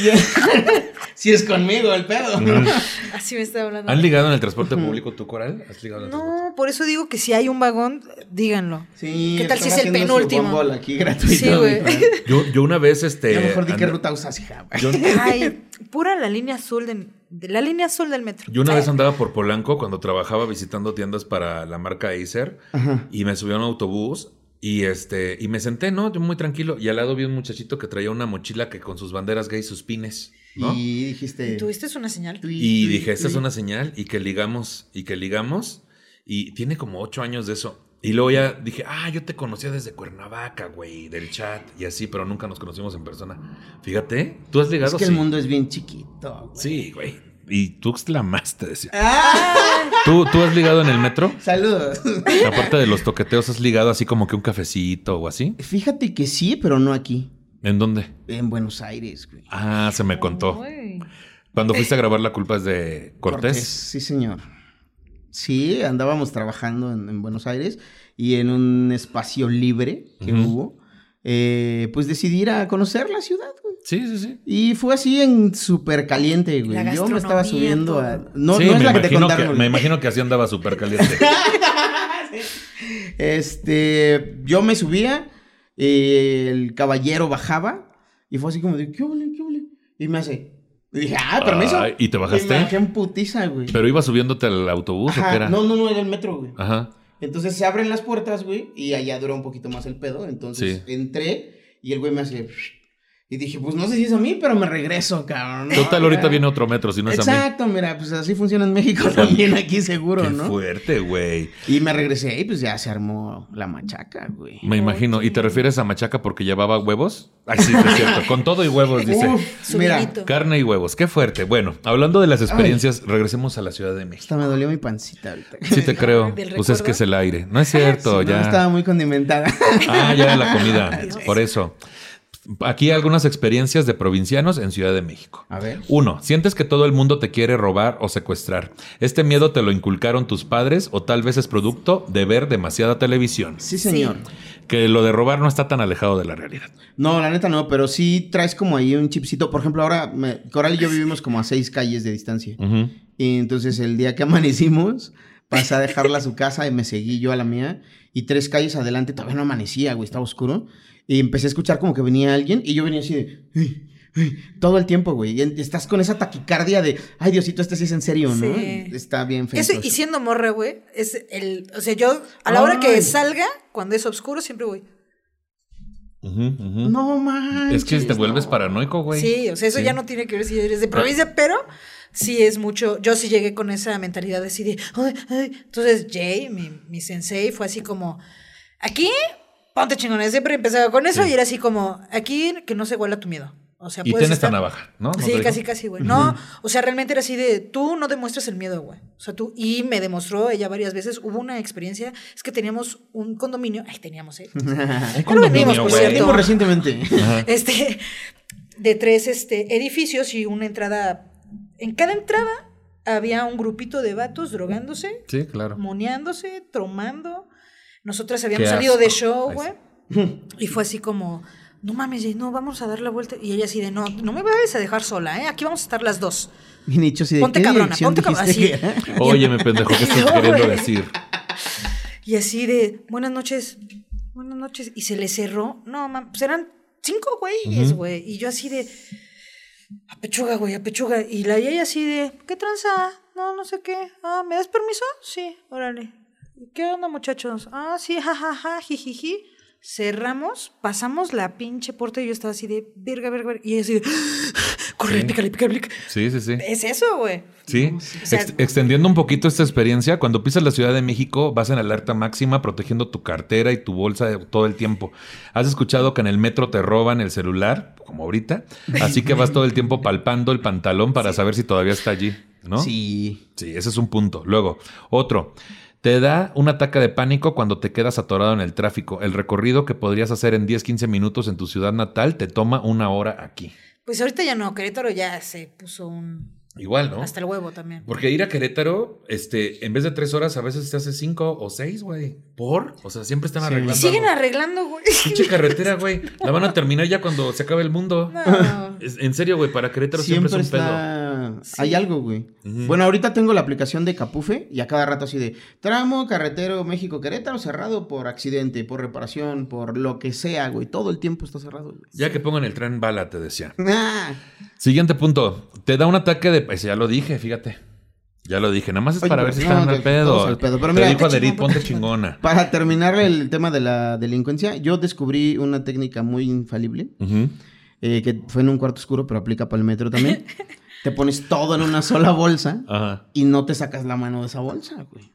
D: sí es conmigo el pedo, ¿no?
C: Así me está hablando.
B: ¿Han ligado en el transporte público tu coral? ¿Has ligado en el transporte?
C: No, por eso digo que si hay un vagón, díganlo.
D: Sí,
C: ¿Qué tal si es el penúltimo?
D: Bumble aquí gratuito.
C: Sí, güey.
B: Yo, yo una vez, este.
D: Ya mejor di qué ruta usas, hija.
B: Yo,
C: Ay, pura la línea azul de, de la línea azul del metro.
B: yo una vez andaba por Polanco cuando trabajaba visitando tiendas para la marca Acer
D: Ajá.
B: y me subí a un autobús y este y me senté, ¿no? Yo muy tranquilo y al lado vi un muchachito que traía una mochila que con sus banderas gay sus pines, ¿no? Y,
D: Y dijiste.
C: ¿Tuviste una señal?
D: tui,
B: dije, esta es una señal y que ligamos y que ligamos y tiene como ocho años de eso. Y luego ya dije, ah, yo te conocía desde Cuernavaca, güey, del chat y así, pero nunca nos conocimos en persona. Fíjate, tú has ligado
D: Es que
B: sí?
D: el mundo es bien chiquito. güey.
B: Sí, güey. Y tú la más te decía.
D: ¡Ah!
B: ¿Tú, ¿Tú has ligado en el metro?
D: Saludos.
B: Aparte de los toqueteos, ¿has ligado así como que un cafecito o así?
D: Fíjate que sí, pero no aquí.
B: ¿En dónde?
D: En Buenos Aires, güey.
B: Ah, se me contó.
C: Uy.
B: Cuando fuiste a grabar La culpa es de Cortés.
D: Sí, señor. Sí, andábamos trabajando en, en Buenos Aires y en un espacio libre que hubo, eh, pues decidí ir a conocer la ciudad, güey.
B: Sí, sí, sí.
D: Y fue así en súper caliente, güey.
C: La
D: Yo me estaba subiendo a... No,
B: Sí,
D: no es la que te contaron.
B: me imagino que así andaba súper caliente.
D: Este, yo me subía, eh, el caballero bajaba y fue así como de, ¿qué ole, qué ole? Y me hace, y dije, ah, permiso.
B: Ay, ¿y te bajaste?
D: Y me en putiza, güey.
B: ¿Pero iba subiéndote al autobús o qué era?
D: No, no, no, era el metro, güey.
B: Ajá.
D: Entonces se abren las puertas, güey, y allá duró un poquito más el pedo. Entonces
B: Sí.
D: entré y el güey me hace. Y dije, pues no sé si es a mí, pero me regreso, cabrón. ¿no?
B: Total, ahorita viene otro metro, si no es a mí.
D: Exacto, mira, pues así funciona en México también, aquí seguro,
B: Qué
D: ¿no?
B: fuerte, güey.
D: Y me regresé y pues ya se armó la machaca, güey.
B: Me imagino. ¿Y te refieres a machaca porque llevaba huevos? Ay, sí, es cierto. Con todo y huevos, dice.
D: Uf, mira.
B: Carne y huevos. Qué fuerte. Bueno, hablando de las experiencias, regresemos a la Ciudad de México.
D: hasta me dolió mi pancita ahorita.
B: Sí te creo.
C: ¿Del
B: Pues es que es el aire. No es cierto,
D: Sí,
B: ya.
D: no, estaba muy condimentada.
B: Ah, ya la comida.
C: Dios.
B: Por eso. Aquí algunas experiencias de provincianos en Ciudad de México.
D: A ver.
B: Uno, sientes que todo el mundo te quiere robar o secuestrar. Este miedo te lo inculcaron tus padres o tal vez es producto de ver demasiada televisión.
D: Sí, señor.
B: Que lo de robar no está tan alejado de la realidad.
D: No, la neta no, pero sí traes como ahí un chipcito. Por ejemplo, ahora me- Coral y yo vivimos como a seis calles de distancia. Y entonces el día que amanecimos, pasé a dejarla a su casa y me seguí yo a la mía. Y tres calles adelante todavía no amanecía, güey, estaba oscuro. Y empecé a escuchar como que venía alguien y yo venía así de... Todo el tiempo, güey. Y estás con esa taquicardia de, ay, Diosito, este sí es en serio, ¿no?
C: Sí.
D: Está bien feo.
C: Eso, y siendo morra, güey, es el. O sea, yo, a la hora que salga, cuando es oscuro, siempre voy.
D: No manches.
B: es que te vuelves
D: no.
B: paranoico, güey.
C: Sí, o sea, eso
B: Sí.
C: ya no tiene que ver si eres de provincia, pero sí es mucho. Yo sí llegué con esa mentalidad de así de. "Ay, ay". Entonces, Jay, mi, mi sensei, fue así como. Aquí, ponte chingones. Siempre empezaba con eso
B: Sí.
C: y era así como. Aquí, que no se huela tu miedo. O sea,
B: Y tienes esta
C: estar-
B: navaja, ¿no? ¿No
C: Sí, casi, casi, güey. No, o sea, realmente era así de, tú no demuestras el miedo, güey. O sea, tú, y me demostró ella varias veces, hubo una experiencia, es que teníamos un condominio, ay, teníamos, ¿eh? Lo vendimos, por cierto.
D: Vendimos recientemente.
B: Ajá.
C: Este, de tres este, edificios y una entrada, en cada entrada había un grupito de vatos drogándose,
B: Sí, claro.
C: moneándose, tromando. Nosotras habíamos salido de show, güey. Y fue así como, no mames, no, vamos a dar la vuelta. Y ella así de, no, no me vayas a dejar sola, ¿eh? Aquí vamos a estar las dos.
D: Y Nicho así de,
C: Ponte
D: ¿qué
C: cabrona, ponte cabrona, así.
B: Oye, mi pendejo, ¿qué estás queriendo decir?
C: Y así de, buenas noches, buenas noches. Y se le cerró. No, mam, pues eran cinco güeyes, güey. Y yo así de, A pechuga, güey, a pechuga. Y la ella así de, ¿qué tranza? No, no sé qué. Ah, ¿me das permiso? Sí, órale. ¿Qué onda, muchachos? Ah, sí, jajaja, jijiji. Cerramos, pasamos la pinche puerta y yo estaba así de, verga, verga, verga. Y ella así de, corre,
B: Sí.
C: pícale, pícale, pícale.
B: Sí, sí, sí.
C: Es eso, güey.
B: Sí,
C: O sea-
B: Ex- extendiendo un poquito esta experiencia, cuando pisas la Ciudad de México vas en alerta máxima protegiendo tu cartera y tu bolsa todo el tiempo. ¿Has escuchado que en el metro te roban el celular, como ahorita? Así que vas todo el tiempo palpando el pantalón para saber si todavía está allí, ¿no?
D: Sí.
B: Sí, ese es un punto. Luego, otro. Te da un ataque de pánico cuando te quedas atorado en el tráfico. El recorrido que podrías hacer en 10-15 minutos en tu ciudad natal te toma una hora aquí.
C: Pues ahorita ya no, Querétaro ya se puso un...
B: Igual, ¿no?
C: Hasta el huevo también.
B: Porque ir a Querétaro, este, en vez de tres horas, a veces te hace cinco o seis, güey. ¿Por? O sea, siempre están
D: Sí.
C: Y
B: arreglando.
C: siguen
B: algo.
C: arreglando, güey.
B: Pinche carretera, güey. La van a terminar ya cuando se acabe el mundo.
C: No.
B: En serio, güey, para Querétaro siempre,
D: Siempre,
B: es un pedo.
C: Sí.
D: Hay algo, güey. Bueno, ahorita tengo la aplicación de Capufe y a cada rato así de tramo carretero México-Querétaro cerrado por accidente, por reparación, por lo que sea, güey. Todo el tiempo está cerrado, güey.
B: Ya que pongan el tren bala, te decía.
D: Ah.
B: Siguiente punto. Te da un ataque de. Pues ya lo dije, fíjate. Ya lo dije. Nada más es
D: Oye,
B: para ver si
D: no,
B: están al pedo.
D: al pedo. Pero
B: te
D: mira,
B: dijo
C: ponte
B: Aderit, chingona.
D: Para terminar el tema de la delincuencia, yo descubrí una técnica muy infalible, eh, que fue en un cuarto oscuro, pero aplica para el metro también. te pones todo en una sola bolsa
B: Ajá.
D: y no te sacas la mano de esa bolsa, güey.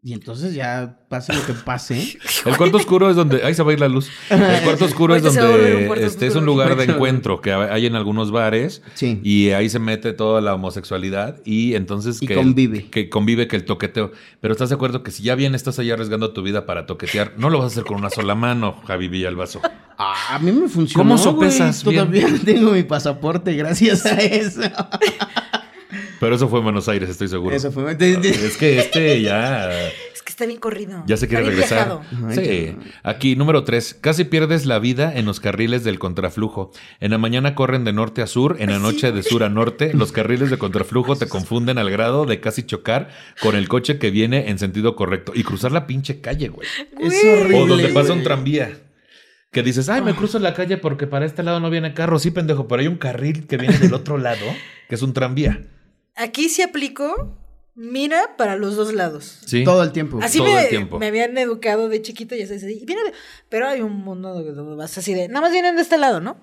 D: Y entonces ya pase lo que pase.
B: El cuarto oscuro es donde. Ahí se va a ir la luz. El cuarto oscuro es
C: un
B: donde. Este es un lugar de encuentro que hay en algunos bares.
D: Sí.
B: Y ahí se mete toda la homosexualidad y entonces
D: Y
B: que
D: convive.
B: que convive que el toqueteo. Pero estás de acuerdo que si ya bien estás ahí arriesgando tu vida para toquetear, no lo vas a hacer con una sola mano, Javi Villalbazo.
D: Ah, a mí me funcionó.
B: ¿Cómo sopesas bien?
D: Todavía tengo mi pasaporte gracias a eso.
B: Pero eso fue en Buenos Aires, estoy seguro.
D: Eso fue.
B: Es que este ya,
C: Es que está bien corrido.
B: ya se quiere regresar.
D: Ay,
B: Sí. Aquí, número tres. Casi pierdes la vida en los carriles del contraflujo. En la mañana corren de norte a sur, en la noche de sur a norte. Los carriles de contraflujo te confunden al grado de casi chocar con el coche que viene en sentido correcto y cruzar la pinche calle, güey.
D: Es horrible.
B: O donde pasa un tranvía. Que dices, ay, me cruzo la calle porque para este lado no viene carro. Sí, pendejo, pero hay un carril que viene del otro lado, que es un tranvía.
C: Aquí sí aplico, mira para los dos lados.
B: Sí.
D: Todo el tiempo.
C: Así
B: todo
C: me,
B: el tiempo.
C: me habían educado de chiquito y así, pero hay un mundo donde vas así de, nada más vienen de este lado, ¿no?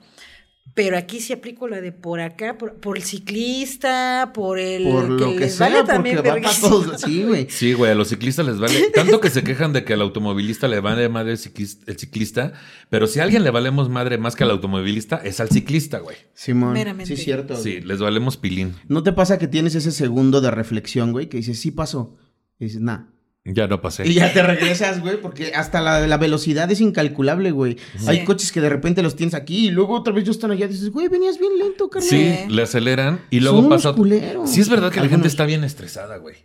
C: Pero aquí sí aplico la de por acá, por, por el ciclista, por el
D: Por lo que
C: les
D: sea,
C: vale también
D: porque va todos. Sí, güey.
B: Sí, güey, a los ciclistas les vale. Tanto que se quejan de que al automovilista le vale madre el ciclis- el ciclista, pero si a alguien le valemos madre más que al automovilista, es al ciclista, güey.
D: Simón.
C: Meramente.
D: Sí, cierto.
B: Sí, les valemos pilín.
D: ¿No te pasa que tienes ese segundo de reflexión, güey? Que dices, sí pasó. Y dices, nah.
B: Ya no pasé.
D: Y ya te regresas, güey, porque hasta la, la velocidad es incalculable, güey. Hay coches que de repente los tienes aquí y luego otra vez ellos están allá. Dices, güey, venías bien lento, carnal.
B: Sí, le aceleran y luego
D: Son
B: pasa.
D: culeros.
B: Sí, es verdad que la gente está bien estresada, güey.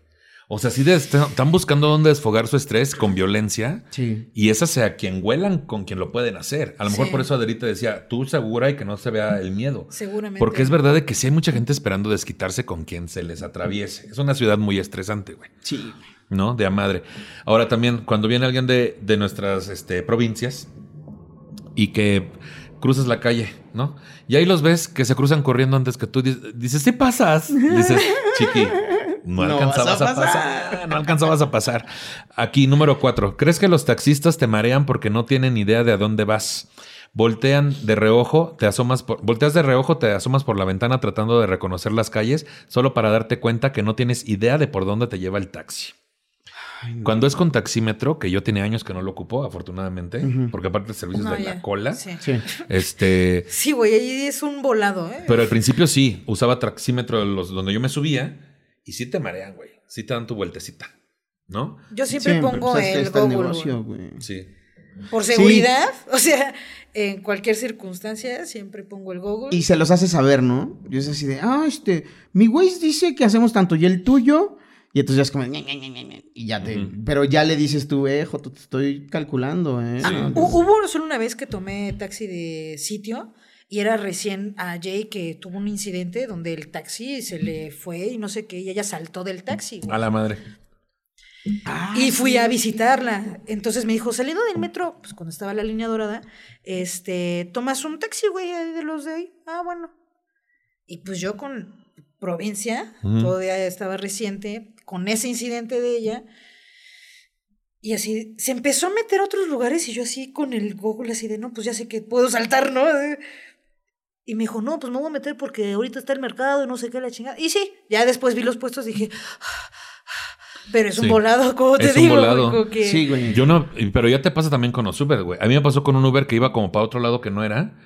B: O sea, sí de- están buscando dónde desfogar su estrés con violencia.
D: Sí.
B: Y es hacia quien huelan con quien lo pueden hacer. A lo mejor
C: Sí.
B: por eso Aderita decía, tú segura y que no se vea el miedo.
C: Seguramente.
B: Porque es verdad de que sí hay mucha gente esperando desquitarse con quien se les atraviese. Es una ciudad muy estresante, güey.
D: Sí.
B: ¿No? De a madre. Ahora también, cuando viene alguien de, de nuestras este, provincias y que cruzas la calle, ¿no? Y ahí los ves que se cruzan corriendo antes que tú. Dices, sí pasas. Dices, chiqui. No
D: No
B: alcanzabas
D: a
B: a pasar. No alcanzabas a pasar. Aquí, número cuatro. ¿Crees que los taxistas te marean porque no tienen idea de a dónde vas? Voltean de reojo, te asomas por, volteas de reojo, te asomas por la ventana tratando de reconocer las calles, solo para darte cuenta que no tienes idea de por dónde te lleva el taxi. Cuando es con taxímetro, que yo tenía años que no lo ocupo, afortunadamente, porque aparte de servicios
C: No,
B: de
C: ya.
B: la cola,
C: Sí.
D: Sí.
B: este,
C: Sí, güey, ahí es un volado, ¿eh?
B: pero al principio sí, usaba taxímetro los, donde yo me subía y sí te marean, güey, sí te dan tu vueltecita, ¿no?
C: Yo siempre, pongo
D: pues,
C: el
D: el
C: Google,
D: negocio,
C: güey.
B: Sí.
C: Por
D: Sí.
C: seguridad, o sea, en cualquier circunstancia siempre pongo el Google.
D: Y se los hace saber, ¿no? Y es así de, ah, este, mi güey dice que hacemos tanto y el tuyo. Y entonces ya es como, y ya te, pero ya le dices tú, eh, Joto, te estoy calculando, eh.
C: Ah,
D: No,
C: hubo solo una vez que tomé taxi de sitio y era recién a Jay que tuvo un incidente donde el taxi se le fue y no sé qué, y ella saltó del taxi. güey.
B: A la madre.
D: Ah,
C: Y fui
D: sí.
C: a visitarla. Entonces me dijo, saliendo del metro, pues cuando estaba la línea dorada, este, tomas un taxi, güey, ahí de los de ahí. Ah, bueno. Y pues yo con provincia, todavía estaba reciente, con ese incidente de ella. Y así, se empezó a meter a otros lugares y yo así con el Google así de, no, pues ya sé que puedo saltar, ¿no? Y me dijo, no, pues me voy a meter porque ahorita está el mercado y no sé qué, la chingada. Y sí, ya después vi los puestos y dije, pero es un
B: Sí.
C: volado, como te
B: Es un
C: digo.
B: volado.
C: Como que-
D: Sí, güey.
B: Yo no, pero ya te pasa también con los Uber, güey. A mí me pasó con un Uber que iba como para otro lado que no era.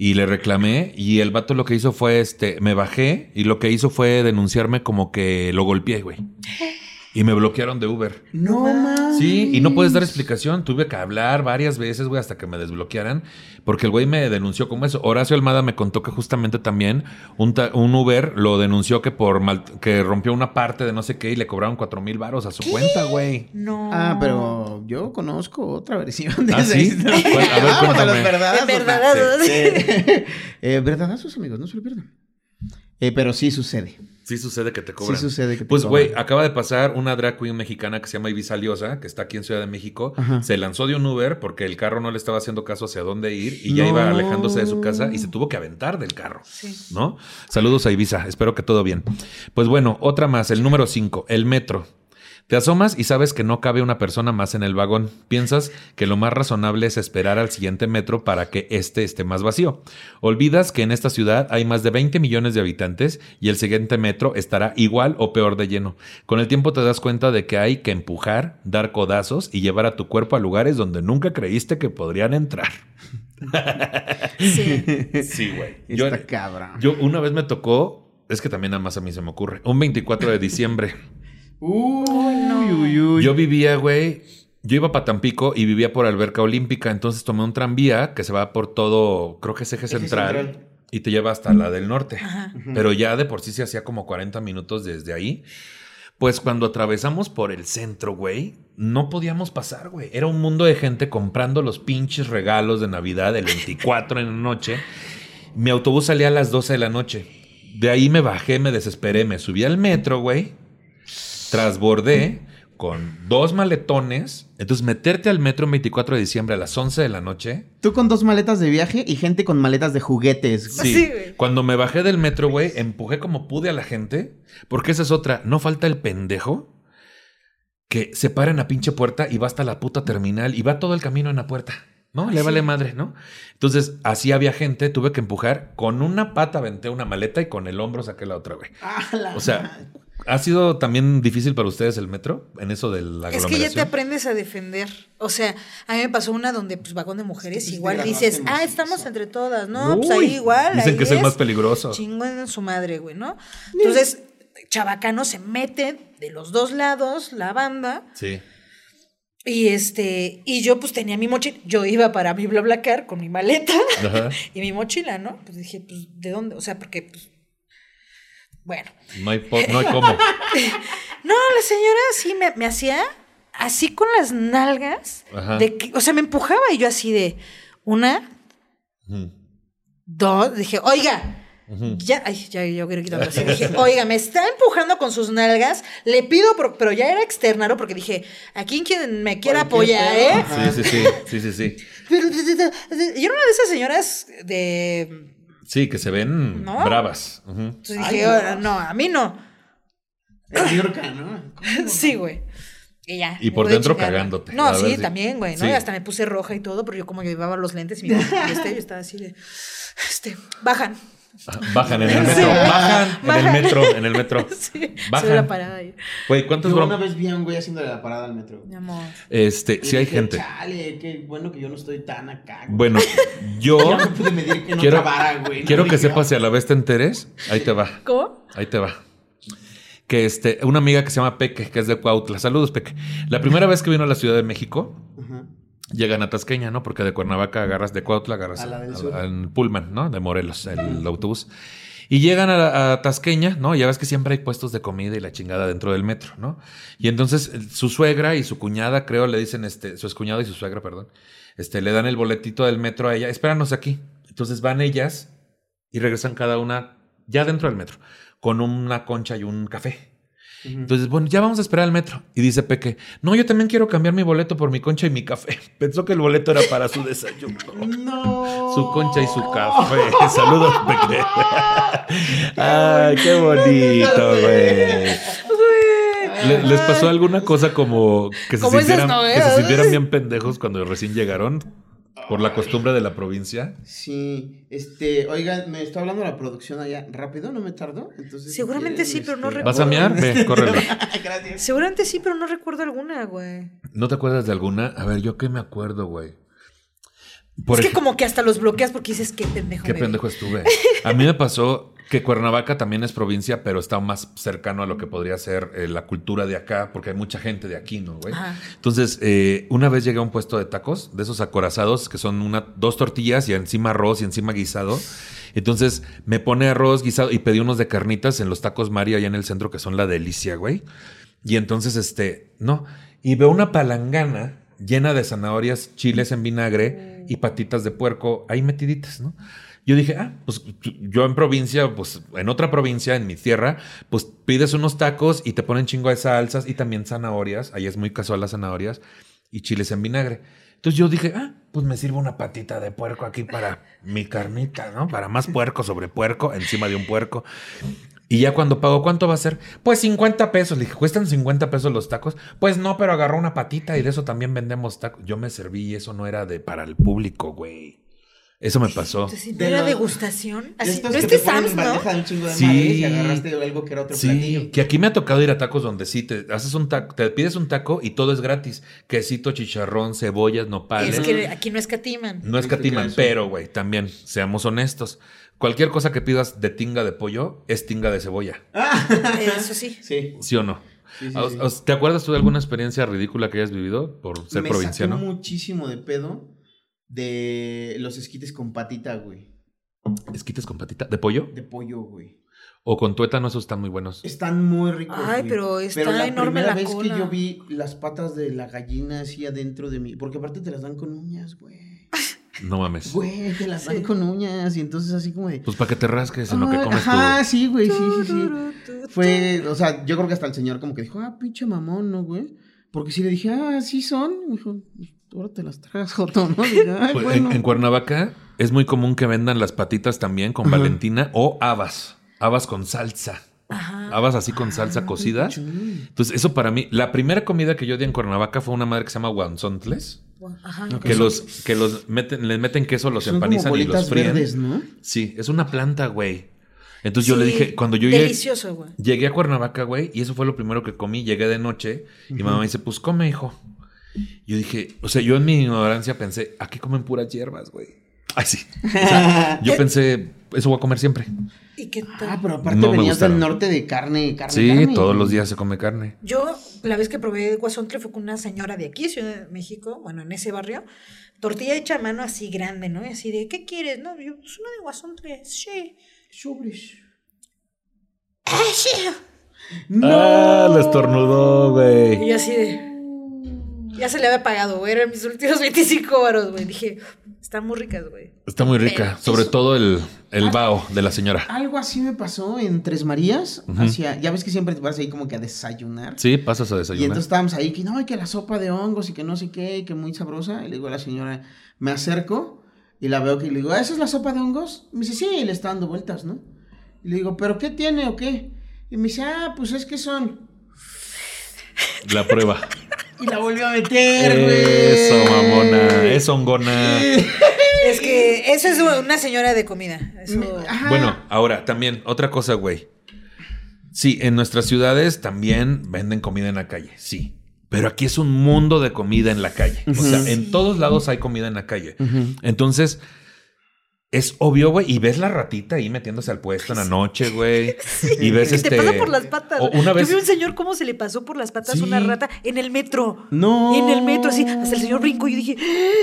B: Y le reclamé y el vato lo que hizo fue, este, me bajé y lo que hizo fue denunciarme como que lo golpeé, güey. Y me bloquearon de Uber.
D: No mames.
B: Sí, y no puedes dar explicación. Tuve que hablar varias veces, güey, hasta que me desbloquearan. Porque el güey me denunció como eso. Horacio Almada me contó que justamente también un, ta- un Uber lo denunció que por mal- que rompió una parte de no sé qué y le cobraron cuatro mil varos a su cuenta, güey.
C: No.
D: Ah, pero yo conozco otra versión de
B: ¿Ah,
D: esa
B: sí? A ver,
D: Vamos a los verdadazos.
C: De verdadazos.
D: Sí. Eh, verdadazos, amigos, no se lo pierdan. Eh, pero sí sucede.
B: Sí sucede que te cobran.
D: Sí sucede que te
B: Pues, güey, acaba de pasar una drag queen mexicana que se llama Ibiza Liosa, que está aquí en Ciudad de México.
D: Ajá.
B: Se lanzó de un Uber porque el carro no le estaba haciendo caso hacia dónde ir y ya iba alejándose de su casa y se tuvo que aventar del carro.
C: Sí.
B: ¿No? Saludos a Ibiza, espero que todo bien. Pues bueno, otra más, el número 5, el metro. Te asomas y sabes que no cabe una persona más en el vagón. Piensas que lo más razonable es esperar al siguiente metro para que éste esté más vacío. Olvidas que en esta ciudad hay más de 20 millones de habitantes y el siguiente metro estará igual o peor de lleno. Con el tiempo te das cuenta de que hay que empujar, dar codazos y llevar a tu cuerpo a lugares donde nunca creíste que podrían entrar.
C: Sí.
B: Sí, güey. Yo,
D: Está cabrón.
B: yo una vez me tocó, es que también nada más a mí se me ocurre, un 24 de diciembre.
D: Uy,
C: no.
D: uy, uy.
B: Yo vivía, güey, yo iba para Tampico y vivía por Alberca Olímpica, entonces tomé un tranvía que se va por todo, creo que es eje,
D: Eje
B: central,
D: central.
B: y te lleva hasta la del norte.
C: Ajá.
B: Pero ya de por sí se hacía como 40 minutos desde ahí. Pues cuando atravesamos por el centro, güey, no podíamos pasar, güey. Era un mundo de gente comprando los pinches regalos de Navidad del 24 en la noche. Mi autobús salía a las 12 de la noche. De ahí me bajé, me desesperé, me subí al metro, güey. Trasbordé con dos maletones. Entonces, meterte al metro el 24 de diciembre a las 11 de la noche.
D: Tú con dos maletas de viaje y gente con maletas de juguetes. güey.
B: Sí.
C: Sí, güey.
B: Cuando me bajé del metro, güey, empujé como pude a la gente. Porque esa es otra. No falta el pendejo que se para en la pinche puerta y va hasta la puta terminal y va todo el camino en la puerta. ¿No? Le
C: Sí.
B: vale madre, ¿no? Entonces, así había gente, tuve que empujar. Con una pata aventé una maleta y con el hombro saqué la otra, güey.
D: Ah, la
B: O sea, ¿ha sido también difícil para ustedes el metro en eso de la
C: Es que ya te aprendes a defender. O sea, a mí me pasó una donde, pues, vagón de mujeres, igual dices, ah, estamos entre todas. No, pues ahí igual.
B: Dicen
C: ahí
B: que es el más peligroso.
C: Chingón en su madre, güey, ¿no? Entonces, Chabacano se mete de los dos lados, la banda,
B: Sí.
C: y este, y yo pues tenía mi mochila, yo iba para mi BlaBlaCar con mi maleta
B: Ajá.
C: y mi mochila, ¿no? Pues dije, pues, ¿de dónde? O sea, porque, pues, bueno.
B: No hay, no hay cómo.
C: No, la señora sí me, me hacía así con las nalgas,
B: Ajá.
C: de que, o sea, me empujaba y yo así de, una, dos, dije, oiga, ya, ay, ya, yo quiero quitarlo así. Dije, oiga, me está empujando con sus nalgas, le pido, pero, pero ya era externa, ¿no? Porque dije, aquí quien me quiera apoyar. ¿eh?
B: Sí, sí, sí. Sí, sí, sí.
C: Pero, yo era una de esas señoras de,
B: Sí, que se ven
C: ¿No?
B: bravas.
C: Entonces
D: Ay,
C: dije,
D: no.
C: "Ahora, no, a mí no.
D: Yorka, ¿no?
C: Sí, güey. Y ya.
B: Y por dentro cagándote.
C: No, sí,
B: si-
C: también, güey, ¿no?
B: Sí.
C: Hasta me puse roja y todo, pero yo como llevaba los lentes y, mi, y este, yo estaba así de, este, bajan.
B: Bajan en el
C: Sí.
B: metro. Bajan en el metro. En el metro.
C: Sí,
B: Bajan.
C: la parada ahí.
B: Güey, ¿cuántos
D: Yo una vez vi a un güey haciéndole la parada al metro.
C: Mi amor.
B: Este,
D: Y
B: sí hay
D: dije,
B: gente.
D: Chale, qué bueno que yo no estoy tan acá. güey".
B: Bueno, yo
D: Ya me pude medir que no
B: quiero,
D: trabara, güey. ¿no?
B: quiero que sepas si a la vez te enteres. Ahí te va.
C: ¿Cómo?
B: Ahí te va. Que este, una amiga que se llama Peque, que es de Cuautla. Saludos, Peque. La primera vez que vino a la Ciudad de México. Llegan a Tasqueña, ¿no? Porque de Cuernavaca agarras de Cuautla, agarras al- Pullman, ¿no? De Morelos, el autobús. Y llegan a, a Tasqueña, ¿no? Ya ves que siempre hay puestos de comida y la chingada dentro del metro, ¿no? Y entonces eh, su suegra y su cuñada, creo, le dicen, este, su excuñada y su suegra, perdón, este, le dan el boletito del metro a ella, espéranos aquí. Entonces van ellas y regresan cada una ya dentro del metro, con una concha y un café. Entonces, bueno, ya vamos a esperar al metro. Y dice Peque, no, yo también quiero cambiar mi boleto por mi concha y mi café. Pensó que el boleto era para su desayuno.
D: No.
B: Su concha y su café. Saludos, Peque. Ay, qué bonito, güey. ¿Le- ¿Les pasó alguna cosa como que se, sintieran, que se sintieran bien pendejos cuando recién llegaron? Por la costumbre de la provincia.
D: Sí, este, oigan, me está hablando la producción allá rápido, ¿no me tardó? Entonces,
C: Seguramente sí, pero no
D: este,
B: ¿Vas a mear? Ve, córrele.
D: Gracias.
C: Seguramente sí, pero no recuerdo alguna, güey.
B: ¿No te acuerdas de alguna? A ver, ¿yo qué me acuerdo, güey? Por
C: es que como que hasta los bloqueas porque dices, qué pendejo.
B: Qué
C: me
B: pendejo estuve. A mí me pasó que Cuernavaca también es provincia, pero está más cercano a lo que podría ser eh, la cultura de acá, porque hay mucha gente de aquí, ¿no, güey?
C: Ajá.
B: Entonces, eh, una vez llegué a un puesto de tacos, de esos acorazados, que son una, dos tortillas y encima arroz y encima guisado. Entonces, me pone arroz guisado y pedí unos de carnitas en los tacos María allá en el centro, que son la delicia, güey. Y entonces, este, no. Y veo una palangana llena de zanahorias, chiles en vinagre y patitas de puerco ahí metiditas, ¿no? Yo dije, ah, pues yo en provincia, pues en otra provincia, en mi tierra, pues pides unos tacos y te ponen chingo de salsas y también zanahorias. Ahí es muy casual las zanahorias y chiles en vinagre. Entonces yo dije, ah, pues me sirvo una patita de puerco aquí para mi carnita, ¿no? Para más puerco sobre puerco, encima de un puerco. Y ya cuando pago, ¿cuánto va a ser? Pues 50 pesos. Le dije, ¿cuestan 50 pesos los tacos? Pues no, pero agarró una patita y de eso también vendemos tacos. Yo me serví y eso no era de para el público, güey. Eso me pasó.
C: Entonces, ¿no
D: De los-
C: degustación? Así, ¿no
D: que
C: este Sam's, no?
D: bandeja de un chingo de
B: Sí.
D: agarraste algo que era otro
B: Sí,
D: platillo.
B: que aquí me ha tocado ir a tacos donde sí te haces un taco, te pides un taco y todo es gratis. Quesito, chicharrón, cebollas, nopales.
C: Es que aquí no escatiman.
B: No escatiman, pero güey, también seamos honestos. Cualquier cosa que pidas de tinga de pollo es tinga de cebolla.
C: Eso sí.
D: Sí.
B: ¿Sí o no?
D: sí, sí,
B: ¿Os-
D: sí.
B: os- ¿Te acuerdas tú de alguna experiencia ridícula que hayas vivido por ser
D: me
B: provinciano?
D: sacó muchísimo de pedo de los esquites con patita, güey.
B: ¿Esquites con patita? ¿De pollo?
D: De pollo, güey.
B: ¿O con tuétano? Esos están muy buenos.
D: Están muy ricos.
C: Ay,
D: güey.
C: pero está
D: la
C: enorme
D: primera
C: la
D: vez
C: cola.
D: que yo vi las patas de la gallina así adentro de mí. Porque aparte te las dan con uñas, güey.
B: No mames.
D: Güey, te las dan
C: Sí.
D: con uñas. Y entonces así como de.
B: Pues para que te rasques en lo que comes
D: Ajá,
B: tú.
D: sí, güey, sí, sí, sí. Fue, o sea, yo creo que hasta el señor como que dijo, ah, pinche mamón, ¿no, güey? Porque si le dije, ah, sí son. Me dijo, "Pues, ahora te las tragas, Joto, ¿no? Ay,
B: Pues,
D: bueno.
B: en, en Cuernavaca es muy común que vendan las patitas también con
D: Ajá.
B: Valentina o habas. Habas con salsa.
C: Ajá.
B: Habas así con salsa cocida. Entonces, eso para mí, la primera comida que yo di en Cuernavaca fue una madre que se llama guanzontles,
C: Ajá.
B: Que los, que los meten, les meten queso, los
D: Son como
B: empanizan y los fríen.
D: verdes, ¿no?
B: Sí, es una planta, güey. Entonces yo le dije, cuando yo llegué,
C: Delicioso, güey.
B: llegué a Cuernavaca, güey, y eso fue lo primero que comí, llegué de noche, y mi mamá me dice, pues come, hijo. Yo dije, o sea, yo en mi ignorancia pensé, aquí comen puras hierbas, güey. Ay, sí. O sea, yo pensé, eso voy a comer siempre.
C: ¿Y qué tal?
D: Ah, pero aparte
B: No
D: venías del norte de carne, carne,
B: Sí,
D: carne.
B: todos los días se come carne.
C: Yo, la vez que probé guasontle fue con una señora de aquí, Ciudad de México, bueno, en ese barrio, tortilla hecha a mano así grande, ¿no? Y así de, ¿qué quieres? No, yo, pues una de guasontle, sí.
D: Sobres.
C: ¡Ah, sí!
B: Ah, lo estornudó,
C: Y
B: güey.
C: yo así de, ya se le había pagado, güey, eran mis últimos 25 varos, güey. Dije, están muy ricas, güey.
B: Está muy rica,
C: Pero
B: sobre
D: eso-
B: todo el, el bao de la señora.
D: Algo así me pasó en Tres Marías. hacia, ya ves que siempre te vas ahí como que a desayunar.
B: Sí, pasas a
D: Y
B: desayunar.
D: entonces estábamos ahí, que no, y que la sopa de hongos y que no sé qué, y que muy sabrosa. Y le digo a la señora, me acerco y la veo que le digo, ¿esa es la sopa de hongos? Y me dice, sí, y le está dando vueltas, ¿no? Y le digo, ¿pero qué tiene o qué? Y me dice, ah, pues es que son.
B: La prueba.
D: Y la volvió a meter, güey.
B: Eso, mamona. Es hongona.
C: Es que eso es una señora de comida. Eso...
D: Ajá.
B: Bueno, ahora también, otra cosa, güey. Sí, en nuestras ciudades también venden comida en la calle, sí. Pero aquí es un mundo de comida en la calle. O sea, en todos lados hay comida en la calle. Entonces, es obvio, güey. Y ves la ratita ahí metiéndose al puesto en la noche, güey. Y ves
C: Que
B: este.
C: te pasa por las patas.
B: o una vez.
C: Yo vi un señor cómo se le pasó por las patas
B: Sí.
C: una rata en el metro.
D: No.
C: En el metro, así. Hasta el señor brincó y yo dije,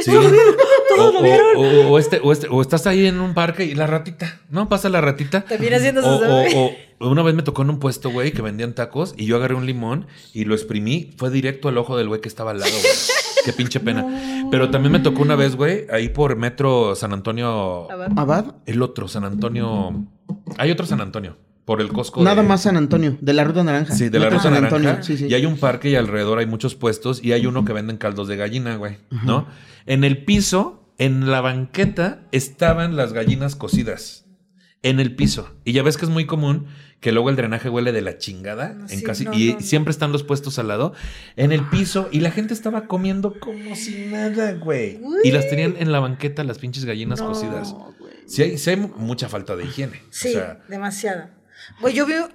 B: Sí.
C: ¿todo lo vieron? ¿Todo
B: O,
C: lo vieron?
B: o- este, o, este- o estás ahí en un parque y la ratita, ¿no? Pasa la ratita.
C: También haciendo
B: O,
C: sus-
B: o- o una vez me tocó en un puesto, güey, que vendían tacos y yo agarré un limón y lo exprimí. Fue directo al ojo del güey que estaba al lado, güey. Qué pinche pena. Pero también me tocó una vez, güey, ahí por Metro San Antonio.
C: Abad.
D: ¿Abad?
B: El otro, San Antonio. Hay otro San Antonio. por el Costco.
D: Nada
B: de-
D: más San Antonio, de la Ruta Naranja.
B: Sí, de la Ruta
D: San
B: Naranja.
D: Antonio, sí, sí.
B: Y hay un parque y alrededor hay muchos puestos y hay uno que venden caldos de gallina, güey, ¿no? En el piso, en la banqueta, estaban las gallinas cocidas. En el piso. Y ya ves que es muy común que luego el drenaje huele de la chingada en
C: Sí,
B: casi
C: no,
B: y
C: no,
B: siempre están los puestos al lado en el piso y la gente estaba comiendo como si nada, güey. Y las tenían en la banqueta las pinches gallinas
C: No,
B: cocidas.
D: güey.
B: Sí hay, sí hay mucha falta de higiene.
C: Sí,
B: O sea,
C: demasiada. Güey, yo veo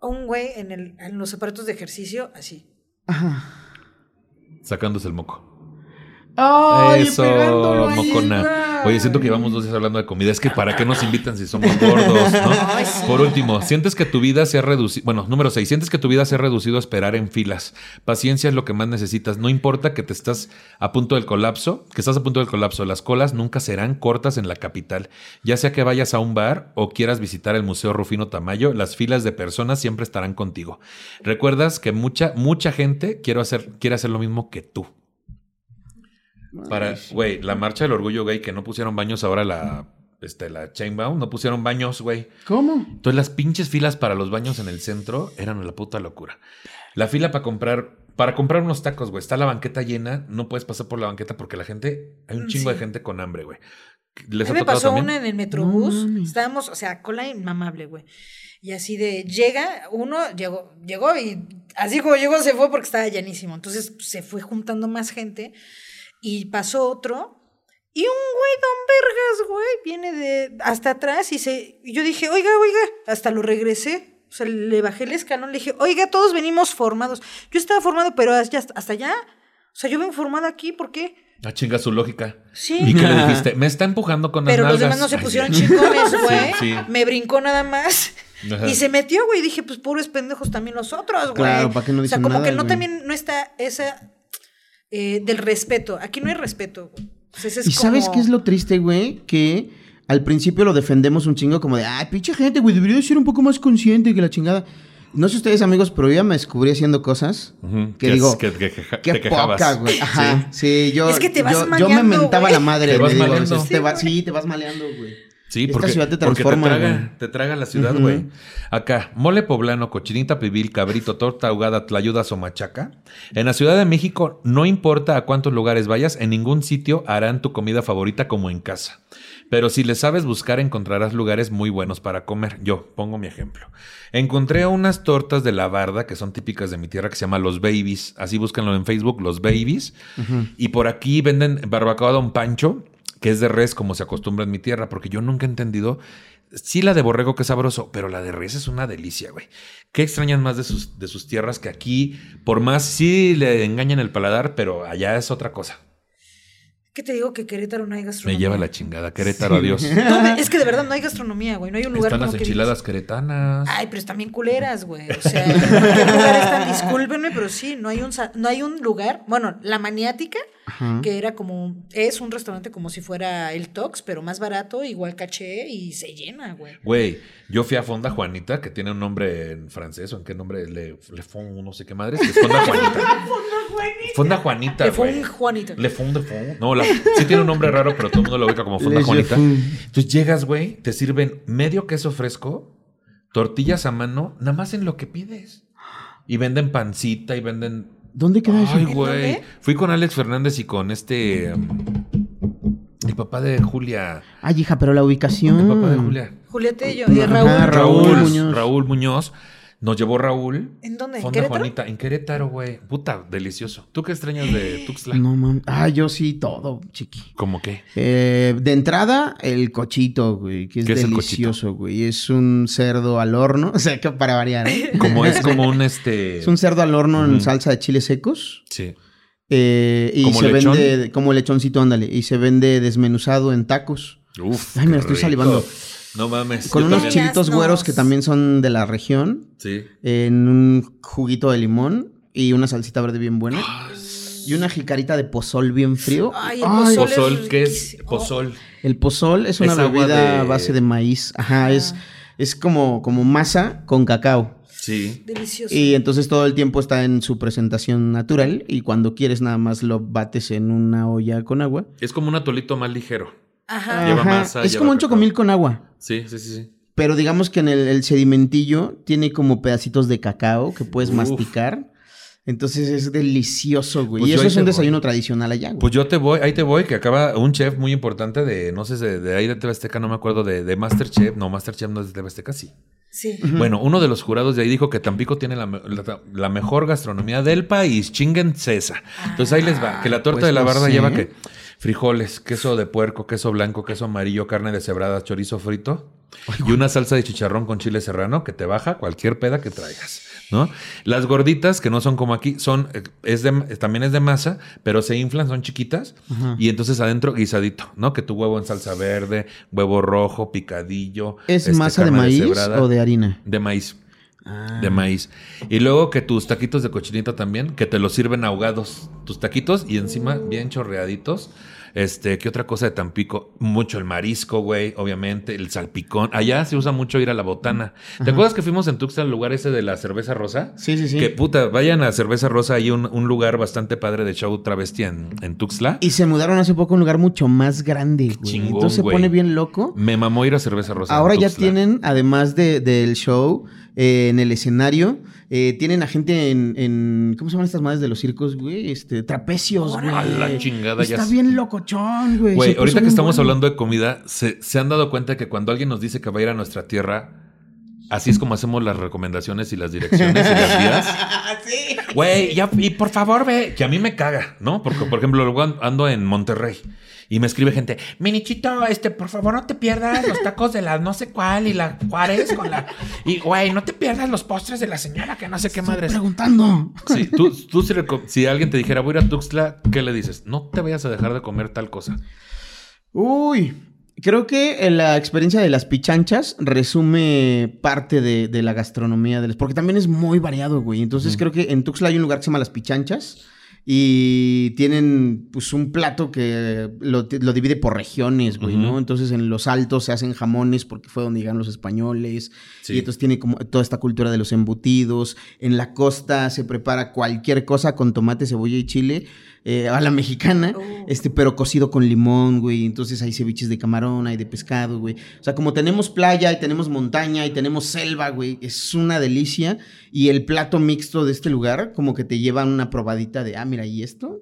C: a un güey en, el, en los aparatos de ejercicio así.
D: Ajá.
B: sacándose el moco.
D: Ay,
B: Eso,
D: pegándolo ahí,
B: mocona. Oye, siento que llevamos dos días hablando de comida. Es que ¿para qué nos invitan si somos gordos, no?
C: Ay, sí.
B: Por último, sientes que tu vida se ha reducido. Bueno, número seis, sientes que tu vida se ha reducido a esperar en filas. Paciencia es lo que más necesitas. No importa que te estás a punto del colapso, que estás a punto del colapso. Las colas nunca serán cortas en la capital. Ya sea que vayas a un bar o quieras visitar el Museo Rufino Tamayo, las filas de personas siempre estarán contigo. Recuerdas que mucha, mucha gente quiere hacer, quiere hacer lo mismo que tú. Para, güey, la marcha del orgullo gay que no pusieron baños ahora la, este, la Chainbound, no pusieron baños, güey.
D: ¿Cómo?
B: Entonces las pinches filas para los baños en el centro eran la puta locura. La fila para comprar, para comprar unos tacos, güey, está la banqueta llena, no puedes pasar por la banqueta porque la gente, hay un chingo
C: Sí.
B: de gente con hambre, güey.
C: A
B: ¿Les
C: mí me pasó
B: también?
C: una en el Metrobús.
D: No.
C: Estábamos, o sea, cola inmamable, güey. Y así de, llega, uno llegó, llegó y así como llegó se fue porque estaba llenísimo. Entonces se fue juntando más gente y pasó otro. Y un güey, don Vergas, güey, viene de hasta atrás y se. Y yo dije, oiga, oiga, hasta lo regresé. O sea, le bajé el escalón, le dije, oiga, todos venimos formados. Yo estaba formado, pero hasta, hasta allá. O sea, yo vengo formada aquí, ¿por qué?
B: Ah, chinga su lógica.
C: Sí.
B: ¿Y qué le dijiste? Me está empujando con las
C: Pero los demás no se
B: Ay,
C: pusieron
B: sí.
C: chingones, güey.
B: Sí, sí.
C: Me brincó nada más.
B: Ajá.
C: Y se metió, güey. Y dije, pues pobres pendejos también nosotros, güey.
D: Claro, ¿para qué no
C: O sea,
D: dicen
C: como
D: nada,
C: que no
D: güey?
C: también no está esa eh, del respeto. Aquí no hay respeto, güey. O sea, ese es
D: ¿Y sabes qué es lo triste, güey? Que al principio lo defendemos un chingo como de, ay, pinche gente, güey, debería de ser un poco más consciente que la chingada. No sé ustedes, amigos, pero yo ya me descubrí haciendo cosas que
B: es-
D: digo,
B: que, que- que-
D: qué
B: te quejabas.
D: poca, güey. Ajá, sí, yo,
C: Es que te vas
D: yo, yo me
C: maleando,
D: mentaba la madre,
B: Te vas
D: le digo,
B: maleando.
D: o sea, te
C: Sí,
D: va-
C: güey.
D: sí, te vas maleando, güey.
B: Sí,
D: Esta
B: porque,
D: ciudad te
B: porque
D: transforma,
B: traga, te traga la ciudad, güey. Acá, mole poblano, cochinita pibil, cabrito, torta ahogada, tlayudas o machaca. En la Ciudad de México, no importa a cuántos lugares vayas, en ningún sitio harán tu comida favorita como en casa. Pero si le sabes buscar, encontrarás lugares muy buenos para comer. Yo pongo mi ejemplo. Encontré unas tortas de la barda que son típicas de mi tierra que se llama Los Babies. Así búscanlo en Facebook, Los Babies. Y por aquí venden barbacoa Don Pancho, que es de res como se acostumbra en mi tierra, porque yo nunca he entendido. Sí, la de borrego que es sabroso, pero la de res es una delicia, güey. ¿Qué extrañan más de sus, de sus tierras que aquí? Por más, sí le engañan el paladar, pero allá es otra cosa.
C: ¿Qué te digo que Querétaro no hay
B: Me
C: gastronomía?
B: lleva la chingada, Querétaro, adiós.
C: ¿Dónde? Es que de verdad no hay gastronomía, güey. No hay un lugar
B: Están
C: como
B: las enchiladas queretanas.
C: Ay, pero están bien culeras, güey. O sea, lugar están, discúlpenme, pero sí, no hay un no hay un lugar. Bueno, la maniática,
D: Ajá.
C: que era como, es un restaurante como si fuera el Tox, pero más barato, igual caché y se llena, güey.
B: Güey, yo fui a Fonda Juanita, que tiene un nombre en francés, o en qué nombre, Le, Le Fond, no sé qué madres, que es Fonda Juanita. Fonda Juanita,
C: Le un Juanito.
B: Le Fond de Fond. No, la- sí tiene un nombre raro, pero todo el mundo lo ubica como Fonda Juanita.
D: Fond.
B: Entonces llegas, güey, te sirven medio queso fresco, tortillas a mano, nada más en lo que pides. Y venden pancita y venden
D: ¿Dónde queda eso?
B: Ay,
C: ¿En
B: güey. Fui con Alex Fernández y con este. um, el papá de Julia.
D: Ay, hija, pero la ubicación.
B: El papá de Julia.
C: Julieta y yo, y
D: Ajá,
C: Raúl.
D: Raúl
B: Raúl,
D: Muñoz.
B: Raúl Muñoz. Nos llevó Raúl.
C: ¿En dónde? ¿En
B: Fonda
C: Querétaro?
B: Juanita, en Querétaro, güey. Puta, delicioso. ¿Tú qué extrañas de Tuxtla?
D: No mames. Ah, yo sí, todo, chiqui.
B: ¿Cómo qué?
D: Eh, de entrada, el cochito, güey, que es
B: ¿Qué es el
D: delicioso, güey. Es un cerdo al horno, o sea, que para variar, ¿eh?
B: Como es como un este.
D: Es un cerdo al horno en salsa de chiles secos.
B: Sí.
D: eh, y
B: ¿Como
D: se
B: lechón?
D: vende como lechoncito, ándale. Y se vende desmenuzado en tacos.
B: Uf.
D: Ay, me
B: qué
D: estoy
B: rico.
D: salivando.
B: No mames.
D: Con unos
B: también.
D: chilitos güeros que también son de la región.
B: Sí.
D: En un juguito de limón y una salsita verde bien buena.
B: Ah,
D: Y una jicarita de pozol bien frío.
C: Ay, el
D: Ay,
C: pozol.
B: Pozol, ¿qué es? Pozol.
D: El pozol es una
B: Es
D: bebida
B: de-
D: a base de maíz. Ajá, es, es como, como masa con cacao.
B: Sí.
C: Delicioso.
D: Y entonces todo el tiempo está en su presentación natural. Y cuando quieres nada más lo bates en una olla con agua.
B: Es como un atolito más ligero.
C: Ajá.
B: Lleva
D: Ajá,
B: masa,
D: es
B: lleva
D: como un
B: cacao.
D: chocomil con agua.
B: Sí, sí, sí, sí.
D: pero digamos que en el, el sedimentillo tiene como pedacitos de cacao que puedes
B: Uf.
D: masticar. Entonces es delicioso, güey.
B: Pues
D: y eso es un
B: voy.
D: desayuno tradicional allá, güey.
B: Pues yo te voy, ahí te voy, que acaba un chef muy importante de, no sé, de, de ahí de TV Azteca, no me acuerdo, de, de Masterchef. No, Masterchef no es de TV Azteca, sí.
C: Sí.
B: Bueno, uno de los jurados de ahí dijo que Tampico tiene la, la- la mejor gastronomía del país. Chinguen cesa. Entonces ahí les va. Que la torta
D: pues
B: de la
D: no
B: barda
D: sé.
B: lleva que frijoles, queso de puerco, queso blanco, queso amarillo, carne deshebrada, chorizo frito y una salsa de chicharrón con chile serrano que te baja cualquier peda que traigas. ¿No? Las gorditas, que no son como aquí, son, eh, es de, también es de masa, pero se inflan, son chiquitas, y entonces adentro guisadito, ¿no? Que tu huevo en salsa verde, huevo rojo, picadillo.
D: ¿Es
B: este,
D: masa de maíz
B: deshebrada.
D: o de harina?
B: De maíz.
D: Ah.
B: De maíz. Y luego que tus taquitos de cochinita también, que te los sirven ahogados. Tus taquitos y encima bien chorreaditos. Este, ¿qué otra cosa de Tampico? Mucho el marisco, güey, obviamente, el salpicón. Allá se usa mucho ir a la botana. ¿Te acuerdas que fuimos en Tuxtla al lugar ese de la cerveza rosa?
D: Sí, sí, sí.
B: Que puta, vayan a Cerveza Rosa, hay un, un lugar bastante padre de show travesti en, en Tuxtla.
D: Y se mudaron hace poco a un lugar mucho más grande, güey.
B: Chingón,
D: Entonces se pone bien loco.
B: Me mamó ir a Cerveza Rosa. en
D: Ahora ya tienen, además de, del show, eh, en el escenario, eh, tienen a gente en, en- ¿Cómo se llaman estas madres de los circos, güey? Este, trapecios, güey.
B: A la chingada, ya
D: Está bien locochón, güey.
B: Güey, ahorita que estamos
D: bueno.
B: hablando de comida, se, se han dado cuenta que cuando alguien nos dice que va a ir a nuestra tierra, así es como hacemos las recomendaciones y las direcciones y las guías.
D: sí.
B: Güey, ya, y por favor, ve, que a mí me caga, ¿no? Porque, por ejemplo, luego an- ando en Monterrey y me escribe gente, Minichito, este, por favor, no te pierdas los tacos de la no sé cuál y la Juárez con la. Y, güey, no te pierdas los postres de la señora que no sé qué
D: Estoy
B: madres.
D: preguntando.
B: Sí, tú, tú si, si alguien te dijera, voy a ir a Tuxtla, ¿qué le dices? No te vayas a dejar de comer tal cosa.
D: Uy, creo que eh, la experiencia de las pichanchas resume parte de, de la gastronomía de las... Porque también es muy variado, güey. Entonces creo que en Tuxtla hay un lugar que se llama Las Pichanchas y tienen pues un plato que lo, lo divide por regiones, güey. ¿no? Entonces en los altos se hacen jamones porque fue donde llegaron los españoles
B: Sí.
D: y entonces tiene como toda esta cultura de los embutidos. En la costa se prepara cualquier cosa con tomate, cebolla y chile eh, a la mexicana,
C: Oh.
D: este, pero cocido con limón, güey. Entonces hay ceviches de camarón, hay de pescado, güey. O sea, como tenemos playa y tenemos montaña y tenemos selva, güey, es una delicia. Y el plato mixto de este lugar, como que te llevan una probadita de, ah, mira, ¿y esto?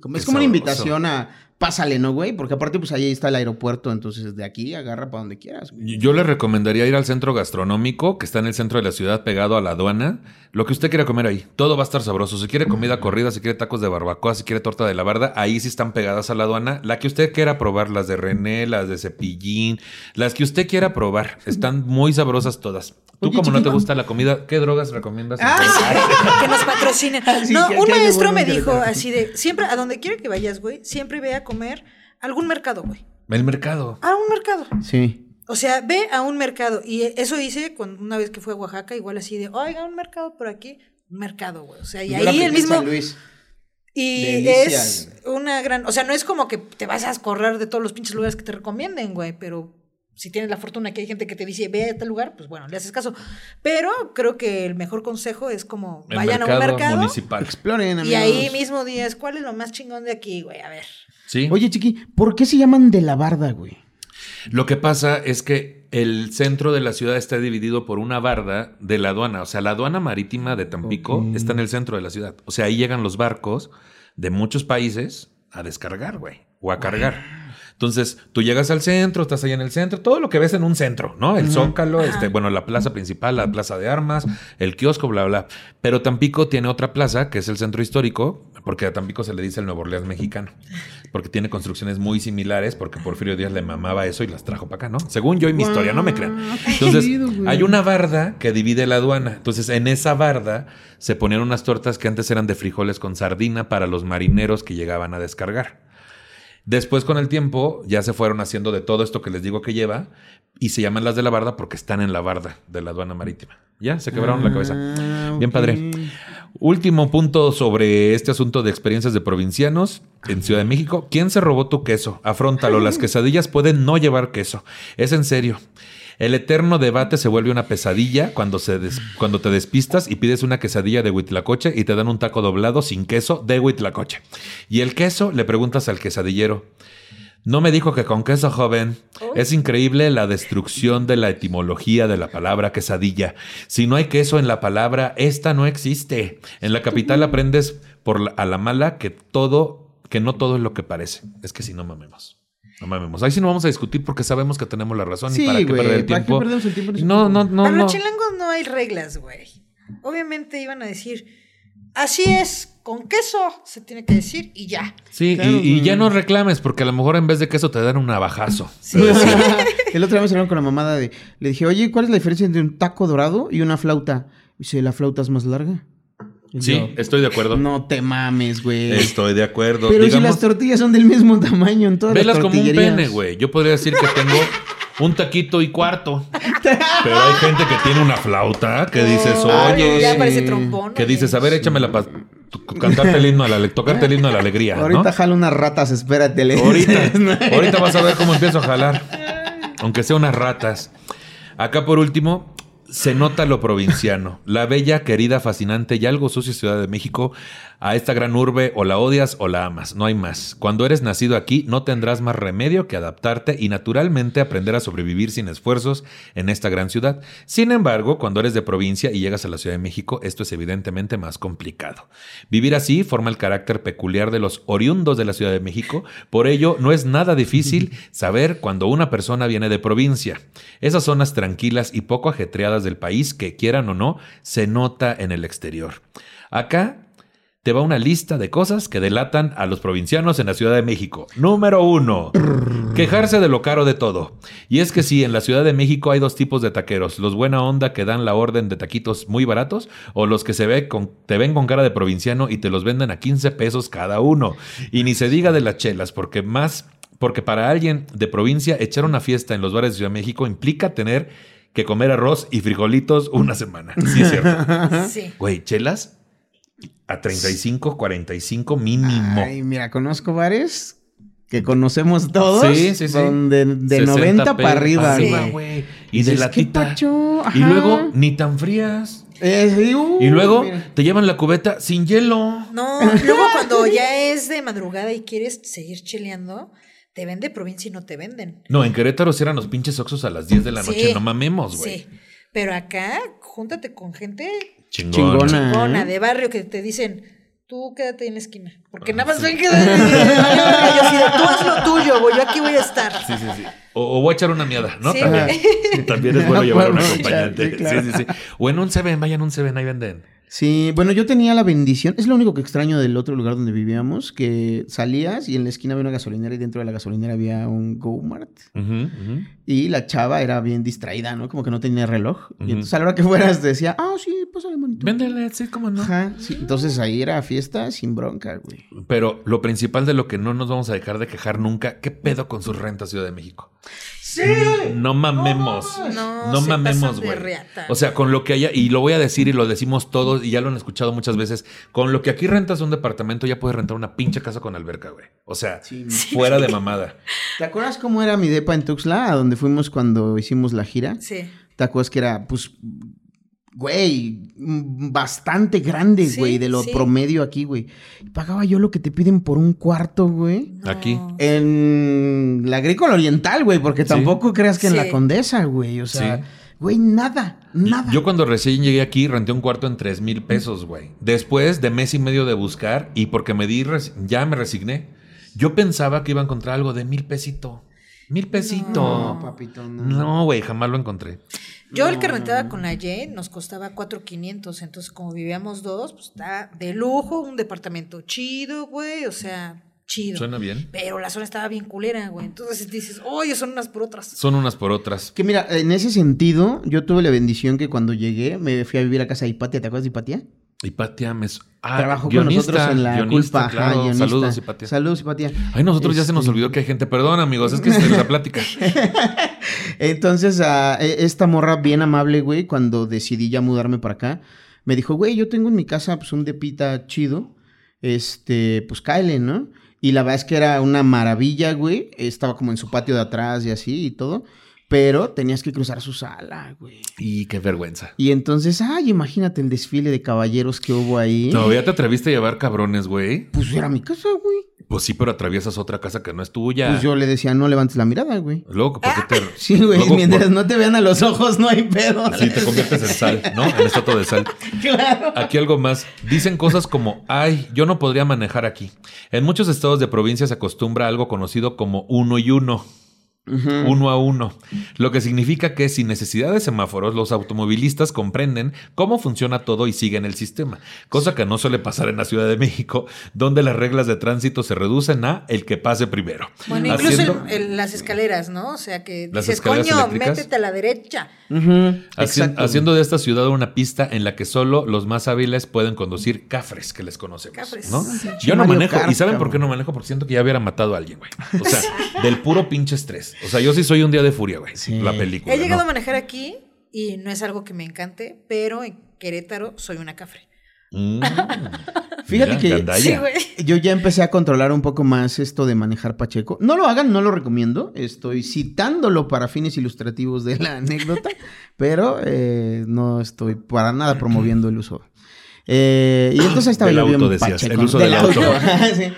D: Como, es como una invitación a, pásale, ¿no, güey? Porque aparte, pues ahí está el aeropuerto, entonces de aquí agarra para donde quieras, güey.
B: Yo le recomendaría ir al centro gastronómico, que está en el centro de la ciudad, pegado a la aduana. Lo que usted quiera comer ahí, todo va a estar sabroso. Si quiere comida corrida, si quiere tacos de barbacoa, si quiere torta de la barda, ahí sí están pegadas a la aduana. La que usted quiera probar, las de René, las de Cepillín, las que usted quiera probar, están muy sabrosas todas. Tú,
D: Oye,
B: como no te gusta la comida, ¿qué drogas recomiendas?
C: que nos patrocinen.
D: Sí,
C: no,
D: que-
C: un maestro me dijo así de, siempre, a donde quiera que vayas, güey, siempre ve a comer algún mercado, güey.
B: El mercado.
C: A un mercado.
D: Sí.
C: O sea, ve a un mercado. Y eso hice cuando, una vez que fue a Oaxaca, igual así de, oiga, un mercado por aquí. Un mercado, güey. O sea, y ahí el mismo...
D: San Luis.
C: Y
D: Delicia,
C: es una gran, o sea, no es como que te vas a correr de todos los pinches lugares que te recomienden, güey, pero si tienes la fortuna que hay gente que te dice, ve a este lugar, pues bueno, le haces caso. Pero creo que el mejor consejo es como
B: El
C: vayan a un mercado
B: municipal.
D: Exploren,
C: y ahí mismo días, ¿cuál es lo más chingón de aquí, güey? A ver.
B: Sí.
D: Oye, Chiqui, ¿por qué se llaman de la barda, güey?
B: Lo que pasa es que el centro de la ciudad está dividido por una barda de la aduana. O sea, la aduana marítima de Tampico está en el centro de la ciudad. O sea, ahí llegan los barcos de muchos países a descargar, güey, o a cargar. Entonces, tú llegas al centro, estás ahí en el centro, todo lo que ves en un centro, ¿no? El Zócalo, este, bueno, la plaza principal, la plaza de armas, el kiosco, bla, bla. Pero Tampico tiene otra plaza, que es el centro histórico, porque a Tampico se le dice el Nuevo Orleans mexicano, porque tiene construcciones muy similares, porque Porfirio Díaz le mamaba eso y las trajo para acá, ¿no? Según yo y mi historia, no me crean. Entonces, hay una barda que divide la aduana. Entonces, en esa barda se ponían unas tortas que antes eran de frijoles con sardina para los marineros que llegaban a descargar. Después, con el tiempo, ya se fueron haciendo de todo esto que les digo que lleva y se llaman las de la barda porque están en la barda de la aduana marítima. Ya, se quebraron la cabeza.
D: Ah,
B: Bien
D: ok.
B: padre. Último punto sobre este asunto de experiencias de provincianos en Ciudad de México. ¿Quién se robó tu queso? Afróntalo. Las quesadillas pueden no llevar queso. Es en serio. El eterno debate se vuelve una pesadilla cuando, se des- cuando te despistas y pides una quesadilla de huitlacoche y te dan un taco doblado sin queso de huitlacoche. Y el queso le preguntas al quesadillero. No me dijo que con queso, joven.
C: Oh.
B: Es increíble la destrucción de la etimología de la palabra quesadilla. Si no hay queso en la palabra, esta no existe. En la capital aprendes por la- a la mala que todo, que no todo es lo que parece. Es que si no mamemos. No mamemos. Ahí sí no vamos a discutir porque sabemos que tenemos la razón
D: Sí,
B: y para qué perder el
D: ¿para qué
B: tiempo.
D: perdemos el tiempo en ese
B: No, no, no,
C: Para
B: no.
C: los chilangos no hay reglas, güey. Obviamente iban a decir, así es, con queso se tiene que decir y ya.
B: Sí,
D: Claro,
B: y, y ya no reclames porque a lo mejor en vez de queso te dan un navajazo.
C: Sí.
D: el otro día me salieron con la mamada de. Le dije, oye, ¿cuál es la diferencia entre un taco dorado y una flauta? Dice, ¿la flauta es más larga?
B: Sí,
D: yo,
B: estoy de acuerdo.
D: No te mames, güey.
B: Estoy de acuerdo.
D: Pero si las tortillas son del mismo tamaño en todas las
B: Velas como un pene, güey. Yo podría decir que tengo un taquito y cuarto. Pero hay gente que tiene una flauta que dices,
C: Ay,
B: oye,
C: ya parece trombón.
B: que dices, a ver, échamela para cantarte el himno a la tocarte el himno a la alegría, ¿no?
D: Ahorita jalo unas ratas, espérate.
B: Ahorita,
D: ¿no?
B: ahorita vas a ver cómo empiezo a jalar. Aunque sea unas ratas. Acá por último, se nota lo provinciano. La bella, querida, fascinante y algo sucia Ciudad de México. A esta gran urbe o la odias o la amas. No hay más. Cuando eres nacido aquí, no tendrás más remedio que adaptarte y naturalmente aprender a sobrevivir sin esfuerzos en esta gran ciudad. Sin embargo, cuando eres de provincia y llegas a la Ciudad de México, esto es evidentemente más complicado. Vivir así forma el carácter peculiar de los oriundos de la Ciudad de México. Por ello, no es nada difícil saber cuando una persona viene de provincia. Esas zonas tranquilas y poco ajetreadas del país que, quieran o no, se nota en el exterior. Acá te va una lista de cosas que delatan a los provincianos en la Ciudad de México. Número uno, quejarse de lo caro de todo. Y es que sí, en la Ciudad de México hay dos tipos de taqueros. Los buena onda que dan la orden de taquitos muy baratos o los que se ve con, te ven con cara de provinciano y te los venden a 15 pesos cada uno. Y ni se diga de las chelas, porque más... Porque para alguien de provincia, echar una fiesta en los bares de Ciudad de México implica tener que comer arroz y frijolitos una semana. Sí, es cierto.
C: Sí.
B: Güey, chelas a 35, 45 mínimo.
D: Ay, mira, conozco bares que conocemos todos.
B: Sí, sí, sí.
D: son de, de
B: 60
D: 90 para arriba, güey.
B: Y de
D: Dices, ¿qué
B: latita. Y luego ni tan frías.
D: Eh, sí, uh,
B: Y luego
D: mira.
B: te llevan la cubeta sin hielo.
C: No, luego cuando ya es de madrugada y quieres seguir cheleando, te ven de provincia y no te venden.
B: No, en Querétaro cierran los pinches oxos a las 10 de la noche.
C: Sí.
B: No mamemos, güey.
C: Sí. Pero acá, júntate con gente
D: Chingona.
C: chingona
D: ¿eh?
C: de barrio que te dicen, tú quédate en la esquina. Porque nada más ven que. yo así de, tú haz lo tuyo, güey, yo aquí voy a estar.
B: Sí, sí, sí. O, o voy a echar una miada, ¿no?
C: Sí,
B: También. También es bueno llevar a una
D: Bueno,
B: acompañante.
D: sí, claro.
B: Sí, sí, sí. O en un Seven, vayan a un Seven, ahí venden.
D: Sí, bueno, yo tenía la bendición, es lo único que extraño del otro lugar donde vivíamos, que salías y en la esquina había una gasolinera y dentro de la gasolinera había un Go-Mart.
B: Ujú.
D: Y la chava era bien distraída, ¿no? Como que no tenía reloj. Y entonces a la hora que fueras decía, ah, sí, pásale, manito.
B: Véndele, sí, cómo no.
D: Ajá, sí. Entonces ahí era fiesta sin bronca, güey.
B: Pero lo principal de lo que no nos vamos a dejar de quejar nunca, ¿qué pedo con sus rentas Ciudad de México?
D: ¡Sí!
B: No mamemos.
C: No,
B: No
C: se
B: mamemos, güey. O sea, con lo que haya, y lo voy a decir y lo decimos todos, y ya lo han escuchado muchas veces, con lo que aquí rentas un departamento, ya puedes rentar una pinche casa con alberca, güey. O sea,
D: Sí.
B: fuera de mamada.
D: ¿Te acuerdas cómo era mi depa en Tuxtla, a donde fuimos cuando hicimos la gira?
C: Sí.
D: ¿Te acuerdas que era, pues, güey, bastante grande,
C: Sí,
D: güey, de lo
C: sí.
D: promedio aquí, güey? Pagaba yo lo que te piden por un cuarto, güey.
C: No.
B: Aquí.
D: En la agrícola oriental, güey, porque
B: Sí.
D: tampoco creas que en la condesa, güey. O sea,
B: Sí.
D: güey, nada, nada.
B: Yo cuando recién llegué aquí renté un cuarto en 3 mil pesos, güey. Después de mes y medio de buscar y porque me di, ya me resigné. Yo pensaba que iba a encontrar algo de mil pesito. Mil pesito.
D: No, papito, no.
B: No, güey, jamás lo encontré.
C: Yo el que
D: No,
C: rentaba
D: no,
C: con la Jane nos costaba 4,500. Entonces, como vivíamos dos, pues está de lujo, un departamento chido, güey. O sea, chido.
B: Suena bien.
C: Pero la zona estaba bien culera, güey. Entonces dices, oye, son unas por otras.
B: Son unas por otras.
D: Que mira, en ese sentido, yo tuve la bendición que cuando llegué me fui a vivir a casa de Hipatia. ¿Te acuerdas de Hipatia?
B: Hipatia me... Ah,
D: Trabajó con nosotros en la culpa. ajá,
B: claro.
D: guionista.
B: Saludos, Hipatia.
D: Saludos, Hipatia.
B: Ay, nosotros ya se nos
D: Este-
B: olvidó que hay gente. Perdón, amigos, es que es la plática.
D: Entonces, e- esta morra bien amable, güey, cuando decidí ya mudarme para acá, me dijo, güey, yo tengo en mi casa pues un depita chido, este, pues cáele, ¿no? Y la verdad es que era una maravilla, güey, estaba como en su patio de atrás y así y todo, pero tenías que cruzar su sala, güey.
B: Y qué vergüenza.
D: Y entonces, ay, imagínate el desfile de caballeros que hubo ahí.
B: No, ya te atreviste a llevar cabrones, güey.
D: Pues era mi casa, güey.
B: Pues sí, pero atraviesas otra casa que no es tuya.
D: Pues yo le decía, no levantes la mirada, güey.
B: Luego, ¿por qué te...?
D: Sí, güey,
B: luego,
D: mientras
B: por-
D: no te vean a los ojos, no hay pedo.
B: Sí, te conviertes en sal, ¿no? En estatua de sal.
D: Claro.
B: Aquí algo más. Dicen cosas como, ay, yo no podría manejar aquí. En muchos estados de provincia se acostumbra a algo conocido como uno y uno. Uno a uno. Lo que significa que sin necesidad de semáforos, los automovilistas comprenden cómo funciona todo y siguen el sistema. Cosa que no suele pasar en la Ciudad de México, donde las reglas de tránsito se reducen a el que pase primero.
C: Bueno, incluso
B: Haciendo-
C: el- el- las escaleras, ¿no? O sea que
B: Las
C: dices,
B: escaleras
C: coño,
B: eléctricas.
C: métete a la derecha.
B: Haci-
D: exacto,
B: haciendo de esta ciudad una pista en la que solo los más hábiles pueden conducir cafres, que les conocemos.
C: Cafres.
B: ¿no?
C: Sí.
B: Yo no
D: Mario
B: manejo.
D: Kart,
B: ¿Y saben por qué no manejo? Porque siento que ya hubiera matado a alguien, güey. O sea, del puro pinche estrés. O sea, yo sí soy un día de furia, güey.
D: Sí.
B: La película.
C: He llegado
B: ¿no?
C: a manejar aquí y no es algo que me encante, pero en Querétaro soy una cafre.
B: Mm.
D: Fíjate
B: Mira,
D: que-.
C: Sí.
D: Yo ya empecé a controlar un poco más esto de manejar Pacheco. No lo hagan, no lo recomiendo. Estoy citándolo para fines ilustrativos de la anécdota, pero eh, no estoy para nada promoviendo el uso. Eh, y entonces ahí estaba
B: Del
D: yo bien
B: auto, decías,
D: Pacheco.
B: el uso del auto.
D: Sí.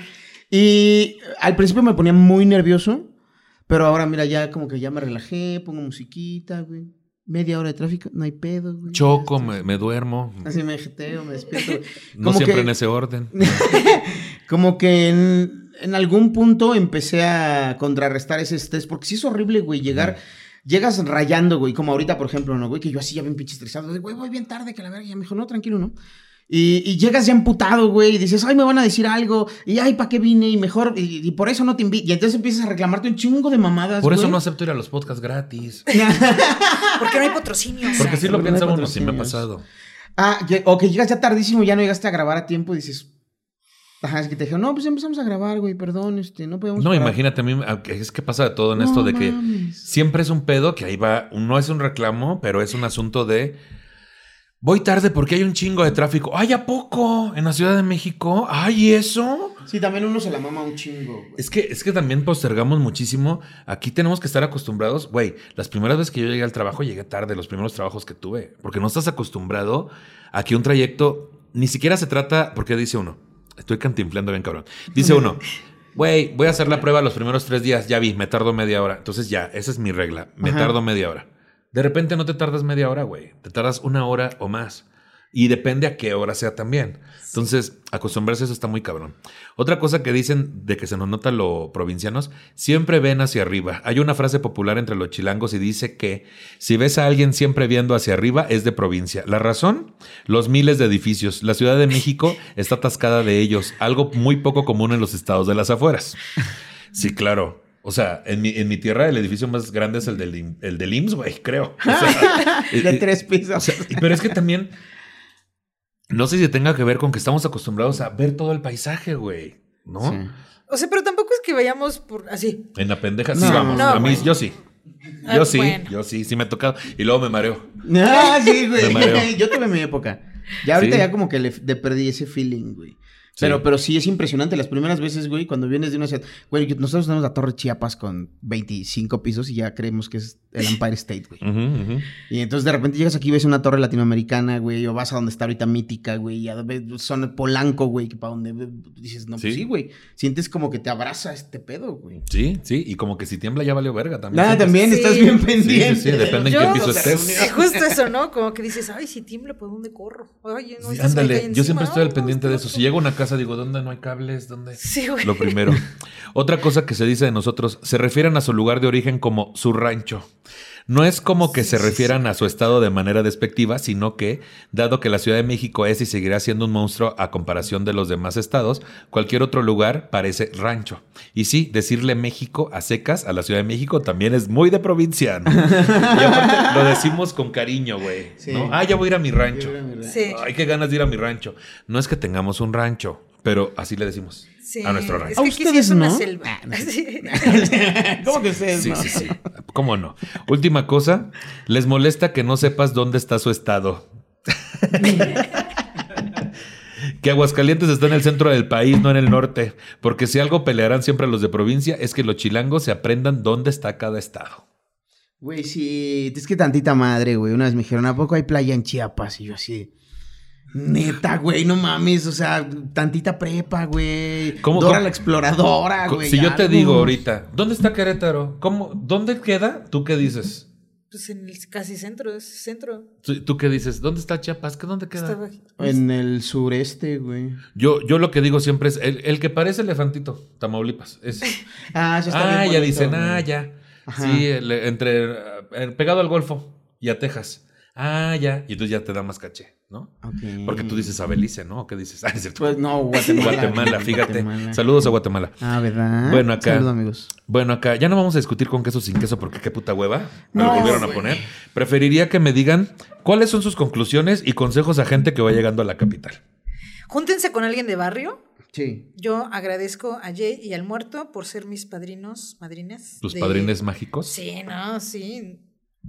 D: Y al principio me ponía muy nervioso, pero ahora mira, ya como que ya me relajé, pongo musiquita, güey. Media hora de tráfico, no hay pedo, güey.
B: Choco, me, me duermo.
D: Así me jeteo, me despierto.
B: No
D: Como
B: siempre
D: que-
B: en ese orden.
D: como que en, en algún punto empecé a contrarrestar ese estrés, porque sí es horrible, güey, llegar, llegas rayando, güey, como ahorita, por ejemplo, ¿no, güey? Que yo así ya bien pinche estresado, de, güey, voy bien tarde, que la verga, ya me dijo, no, tranquilo, ¿no? Y, y llegas ya emputado, güey, y dices, ay, me van a decir algo, y ay, ¿para qué vine? Y mejor, y, y por eso no te invito. Y entonces empiezas a reclamarte un chingo de mamadas,
B: Por eso
D: güey.
B: no acepto ir a los podcasts gratis.
C: Porque no hay patrocinios.
B: Porque sí lo
D: Porque no
B: piensa uno, sí me ha pasado.
D: Ah, o que llegas ya tardísimo, ya no llegaste a grabar a tiempo y dices... Ajá, es que te dijeron, no, pues empezamos a grabar, güey, perdón, este, no podemos
B: No,
D: parar".
B: imagínate, a mí es que pasa de todo en esto de que siempre es un pedo que ahí va, no es un reclamo, pero es un asunto de voy tarde porque hay un chingo de tráfico. Ay, ¿a poco? En la Ciudad de México. Ay, ¿y eso?
D: Sí, también uno se la mama un chingo, güey.
B: Es que, es que también postergamos muchísimo. Aquí tenemos que estar acostumbrados. Güey, las primeras veces que yo llegué al trabajo, llegué tarde, los primeros trabajos que tuve. Porque no estás acostumbrado a que un trayecto ni siquiera se trata, porque dice uno, estoy cantinflando bien cabrón. Dice uno, güey, voy a hacer la prueba los primeros tres días, ya vi, me tardo media hora. Entonces ya, esa es mi regla, me
D: Ajá.
B: tardo media hora. De repente no te tardas media hora, güey, te tardas una hora o más. Y depende a qué hora sea también. Entonces, acostumbrarse a eso está muy cabrón. Otra cosa que dicen de que se nos nota lo provincianos, siempre ven hacia arriba. Hay una frase popular entre los chilangos y dice que si ves a alguien siempre viendo hacia arriba es de provincia. La razón, los miles de edificios. La Ciudad de México está atascada de ellos, algo muy poco común en los estados de las afueras. Sí, claro. O sea, en mi, en mi tierra el edificio más grande es el del, el del IMSS, güey, creo. O sea,
D: De tres pisos.
B: o sea, pero es que también. No sé si tenga que ver con que estamos acostumbrados a ver todo el paisaje, güey. ¿No?
D: Sí.
C: O sea, pero tampoco es que vayamos por así.
B: En la pendeja sí
D: No,
B: vamos.
C: no,
B: a mí,
C: güey.
B: yo sí.
C: Ah,
B: Yo sí,
C: bueno.
B: yo sí, sí me ha tocado. Y luego me mareo.
D: Ah, sí,
B: Me mareo.
D: güey. Yo tuve mi época. Ya ahorita
B: Sí.
D: ya como que le, le perdí ese feeling, güey. Pero,
B: Sí.
D: pero sí es impresionante. Las primeras veces, güey, cuando vienes de una ciudad. Güey, nosotros tenemos la Torre Chiapas con 25 pisos y ya creemos que es el Empire State, güey. Y entonces de repente llegas aquí y ves una torre latinoamericana, güey, o vas a donde está ahorita Mítica, güey, y a ves- son Polanco, güey, que para donde dices, no, pues
B: Sí.
D: sí, güey. Sientes como que te abraza este pedo, güey.
B: Sí, sí. Y como que si tiembla ya valió verga también.
D: Ah, también
C: Sí.
D: estás bien pendiente.
B: sí, sí, depende en qué piso
C: o sea,
B: estés.
C: Es justo eso, ¿no? Como que dices, ay, si tiembla, ¿por dónde corro? Ay, no,
B: ándale, yo siempre estoy al pendiente de
C: este
B: eso. Si
C: otro.
B: llego a una casa, digo, ¿dónde no hay cables? ¿Dónde?
C: Sí, güey.
B: Lo primero. Otra cosa que se dice de nosotros, se refieren a su lugar de origen como su rancho. No es como que se refieran a su estado de manera despectiva, sino que, dado que la Ciudad de México es y seguirá siendo un monstruo a comparación de los demás estados, cualquier otro lugar parece rancho. Y sí, decirle México a secas a la Ciudad de México también es muy de provinciano. y aparte lo decimos con cariño, güey.
D: Sí.
B: ¿no? Ah, ya voy a ir a mi rancho.
C: Sí.
B: Ay, qué ganas de ir a mi rancho. No es que tengamos un rancho, pero así le decimos
C: Sí.
B: a nuestro rancho.
C: Es
D: ¿A
C: que aquí sí
D: ustedes
C: es una
D: no?
C: selva.
D: Ah.
C: Sí.
D: ¿Cómo que ustedes
B: Sí,
D: no?
B: sí, sí. ¿Cómo no? Última cosa, les molesta que no sepas dónde está su estado. que Aguascalientes está en el centro del país, no en el norte. Porque si algo pelearán siempre los de provincia es que los chilangos se aprendan dónde está cada estado.
D: Güey, sí, es que tantita madre, güey. Una vez me dijeron, ¿a poco hay playa en Chiapas? Y yo así, Neta, güey, no mames, o sea, tantita prepa, güey.
B: ¿Cómo-
D: Dora
B: cómo-
D: la exploradora, güey.
B: si yo te digo ahorita, ¿dónde está Querétaro? ¿Cómo? ¿Dónde queda? ¿Tú qué dices?
C: Pues en el casi centro, es centro.
B: ¿Tú, tú qué dices? ¿Dónde está Chiapas? ¿Qué dónde queda?
D: En el sureste, güey.
B: Yo, yo lo que digo siempre es el, el que parece elefantito, Tamaulipas. Es,
D: Ah, eso está
B: ah,
D: bien
B: ya
D: bonito,
B: dicen,
D: güey.
B: ah, ya.
D: Ajá.
B: Sí, el- entre eh, pegado al Golfo y a Texas. Ah, ya. Y entonces ya te da más caché, ¿no? Porque tú dices a Belice, ¿no? ¿O ¿Qué dices? Ah, es cierto.
D: Pues no, Guatemala.
B: Guatemala, fíjate.
D: Guatemala.
B: Saludos a Guatemala.
D: Ah, ¿verdad?
B: Bueno, acá.
D: Saludos, amigos.
B: Bueno, acá ya no vamos a discutir con queso sin queso porque qué puta hueva. Me
D: No,
B: lo volvieron a poner. Preferiría que me digan cuáles son sus conclusiones y consejos a gente que va llegando a la capital.
C: Júntense con alguien de barrio.
D: Sí.
C: Yo agradezco a Jay y al muerto por ser mis padrinos, madrinas.
B: ¿Tus
C: de-
B: padrines mágicos?
C: Sí, no, sí.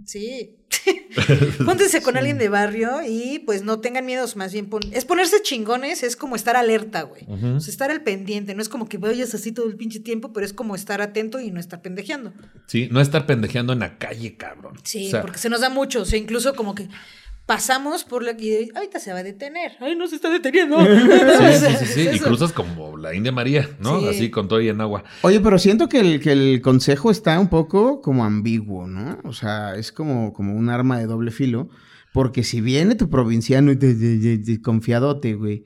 C: Sí. Júntense con alguien de barrio y pues no tengan miedos, más bien pon- es ponerse chingones, es como estar alerta, güey. O sea, estar al pendiente, no es como que vayas así todo el pinche tiempo, pero es como estar atento y no estar pendejeando.
B: Sí, no estar pendejeando en la calle, cabrón.
C: Sí,
B: O sea,
C: porque se nos da mucho, o sea, incluso como que pasamos por la y ahorita se va a detener. Ay, no se está deteniendo.
B: Sí, sí, sí, sí.
C: Es
B: Y cruzas como la India María, ¿no?
C: Sí.
B: Así con todo y en agua.
D: Oye, pero siento que el, que el consejo está un poco como ambiguo, ¿no? O sea, es como, como un arma de doble filo. Porque si viene tu provinciano y te, te- te- te- confiadote, güey.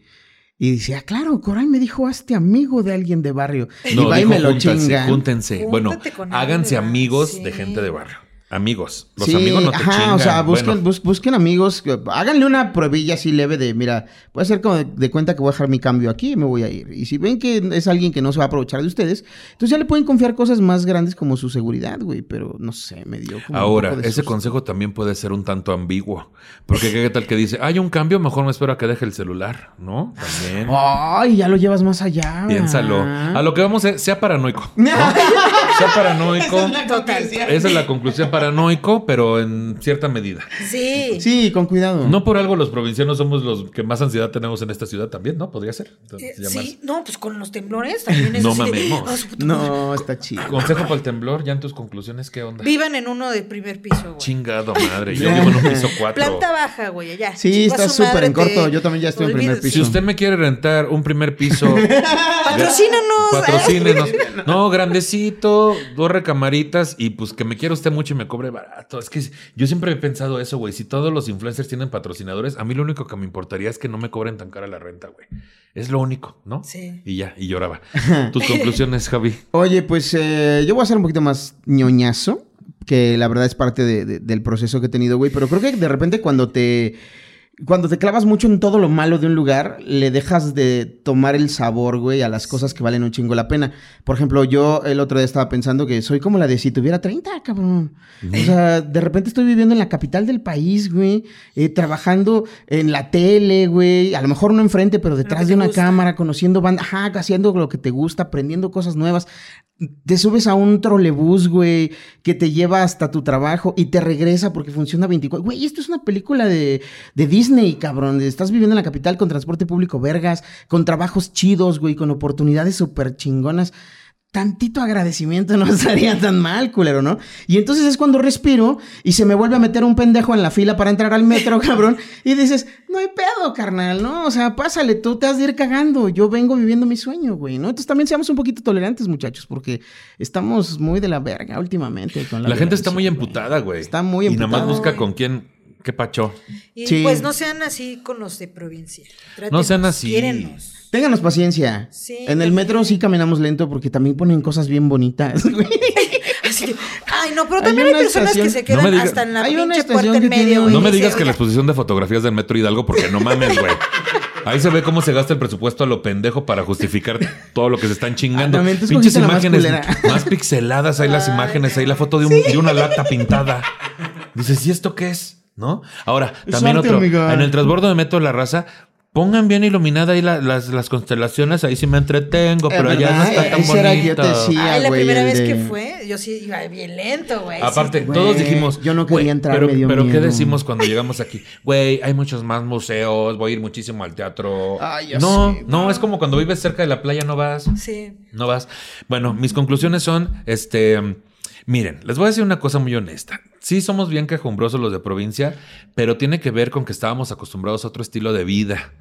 D: Y dice, ah, claro, Coral me dijo, hazte amigo de alguien de barrio. y
B: No,
D: va y
B: dijo,
D: me lo
B: júntense,
D: chingan.
B: júntense. Bueno,
C: Júntate
B: háganse amigos
C: sí.
B: de gente de barrio. Amigos. Los
D: Sí,
B: amigos no te
D: ajá,
B: chingan.
D: o sea, busquen,
B: Bueno,
D: bus- busquen amigos, háganle una pruebilla así leve de, mira, voy a hacer como de, de cuenta que voy a dejar mi cambio aquí y me voy a ir. Y si ven que es alguien que no se va a aprovechar de ustedes, entonces ya le pueden confiar cosas más grandes como su seguridad, güey, pero no sé, me dio como un
B: Ahora,
D: poco de
B: ese consejo también puede ser un tanto ambiguo. Porque qué tal que dice, hay un cambio, mejor me espero a que deje el celular, ¿no? También.
D: Ay, ya lo llevas más allá.
B: Piénsalo. A lo que vamos es, sea paranoico. ¿no? sea paranoico.
C: Total.
B: Esa es la conclusión, paranoico, pero en cierta medida.
C: Sí.
D: Sí, con cuidado.
B: No por algo los provincianos somos los que más ansiedad tenemos en esta ciudad también, ¿no? Podría ser.
C: Eh, sí, no, pues con los temblores también es
B: No
C: de,
B: mamemos.
C: "Ah, su puta madre".
D: No, está chido.
B: Consejo para el temblor, ya en tus conclusiones, ¿qué onda?
C: Vivan en uno de primer piso, güey.
B: Chingado madre, yo vivo en un piso 4.
C: Planta baja, güey, allá.
D: Sí, está súper en corto.
C: te-
D: Yo también ya estoy en primer
C: olvídese.
B: Si usted me quiere rentar un primer piso,
C: Patrocínanos.
B: patrocínenos. No, grandecito, dos recamaritas y pues que me quiera usted mucho y me cobre barato. Es que yo siempre he pensado eso, güey. Si todos los influencers tienen patrocinadores, a mí lo único que me importaría es que no me cobren tan cara la renta, güey. Es lo único, ¿no?
C: Sí.
B: Y ya, y lloraba. Tus conclusiones, Javi.
D: Oye, pues eh, yo voy a ser un poquito más ñoñazo, que la verdad es parte de- de- del proceso que he tenido, güey, pero creo que de repente cuando te... Cuando te clavas mucho en todo lo malo de un lugar, le dejas de tomar el sabor, güey, a las cosas que valen un chingo la pena. Por ejemplo, yo el otro día estaba pensando que soy como la de si tuviera 30, cabrón. O sea, de repente estoy viviendo en la capital del país, güey, eh, trabajando en la tele, güey, a lo mejor no enfrente, pero detrás de una
C: gusta.
D: cámara, conociendo banda, ajá, haciendo lo que te gusta, aprendiendo cosas nuevas. Te subes a un trolebús, güey, que te lleva hasta tu trabajo y te regresa porque funciona 24. Güey, esto es una película de, de Disney, cabrón. Estás viviendo en la capital con transporte público, vergas, con trabajos chidos, güey, con oportunidades súper chingonas. Tantito agradecimiento no estaría tan mal, culero, ¿no? Y entonces es cuando respiro y se me vuelve a meter un pendejo en la fila para entrar al metro, cabrón. Y dices, no hay pedo, carnal, ¿no? O sea, pásale, tú te has de ir cagando. Yo vengo viviendo mi sueño, güey, ¿no? Entonces también seamos un poquito tolerantes, muchachos, porque estamos muy de la verga últimamente con la
B: La gente está muy emputada, güey.
D: Está muy
B: Y nada más
D: emputada,
B: busca con quién. ¿Qué pacho?
C: Y
D: Sí.
C: pues no sean así con los de provincia.
B: No sean así.
C: quiérenos.
D: Ténganos paciencia.
C: Sí,
D: en el metro sí caminamos lento porque también ponen cosas bien bonitas.
C: Así de, ay, no, pero
D: Hay
C: también hay,
D: una
C: personas que se quedan
B: diga-
C: hasta en la
D: Hay una
C: pinche
D: estación
C: puerta en
D: que tiene
C: medio, güey.
B: No me digas que la
C: "Oiga,
B: exposición de fotografías del Metro Hidalgo, porque no mames, güey. Ahí se ve cómo se gasta el presupuesto a lo pendejo para justificar todo lo que se están chingando.
D: Ah, también
B: Pinches
D: más
B: imágenes más, pixeladas, hay las imágenes, ahí la foto de, un- de una lata pintada. Dices, ¿y esto qué es? ¿No? Ahora, también otro.
D: amiga.
B: En el transbordo de Metro La Raza, pongan bien iluminada ahí la- las, las constelaciones, ahí sí me entretengo, pero
D: Es
B: allá no está tan
D: ese era yo te
B: bonito.
D: decía.
C: Ay, la primera vez
D: de-
C: que fue, yo sí iba bien lento, güey.
B: Aparte, todos dijimos.
D: yo no quería
B: "Güey,
D: entrar,
B: Pero,
D: me dio
B: pero ¿qué
D: miedo".
B: decimos cuando llegamos aquí? Güey, hay muchos más museos, voy a ir muchísimo al teatro.
D: Ay, ya
B: no,
D: sé,
B: no, es como cuando vives cerca de la playa, no vas.
C: Sí.
B: No vas. Bueno, mis conclusiones son, este, miren, les voy a decir una cosa muy honesta. Sí, somos bien quejumbrosos los de provincia, pero tiene que ver con que estábamos acostumbrados a otro estilo de vida,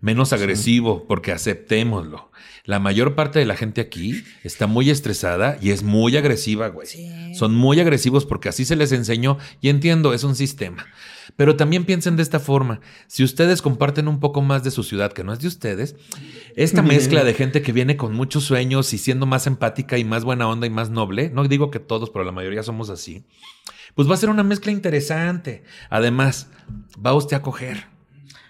B: menos agresivo, porque aceptémoslo. La mayor parte de la gente aquí está muy estresada y es muy agresiva, güey.
C: Sí.
B: Son muy agresivos porque así se les enseñó y entiendo, es un sistema. Pero también piensen de esta forma, si ustedes comparten un poco más de su ciudad que no es de ustedes, esta mezcla de gente que viene con muchos sueños y siendo más empática y más buena onda y más noble, no digo que todos, pero la mayoría somos así, pues va a ser una mezcla interesante. Además, va usted a coger.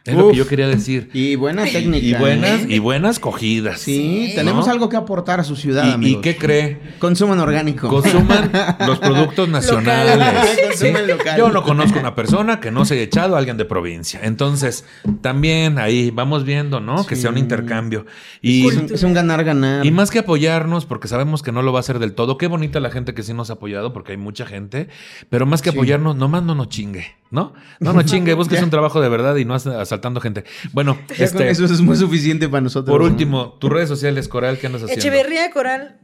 B: Es lo que yo quería decir.
D: Y buena técnica.
B: Y buenas,
D: ¿eh?
B: y buenas cogidas.
D: Sí,
C: Sí.
D: tenemos algo que aportar a su ciudad,
B: ¿Y, y
D: amigos.
B: qué cree?
D: Consuman orgánico.
B: Consuman los productos nacionales.
C: Locales.
B: ¿sí?
D: Consumen local.
B: Yo no conozco una persona que no se haya echado a alguien de provincia. Entonces, también ahí vamos viendo, ¿no? Que sea un
D: Sí.
B: intercambio. Y,
D: es, un, es un ganar-ganar.
B: y más que apoyarnos, porque sabemos que no lo va a hacer del todo. Qué bonita la gente que sí nos ha apoyado, porque hay mucha gente. Pero más que
D: Sí.
B: apoyarnos, nomás no nos chingue, ¿no? No nos chingue, busques un trabajo de verdad y no as- asaltando gente. Bueno, este,
D: eso es muy suficiente para nosotros.
B: por
D: ¿no?
B: último, tus redes sociales, Coral, ¿qué andas haciendo?
C: Echeverría Coral,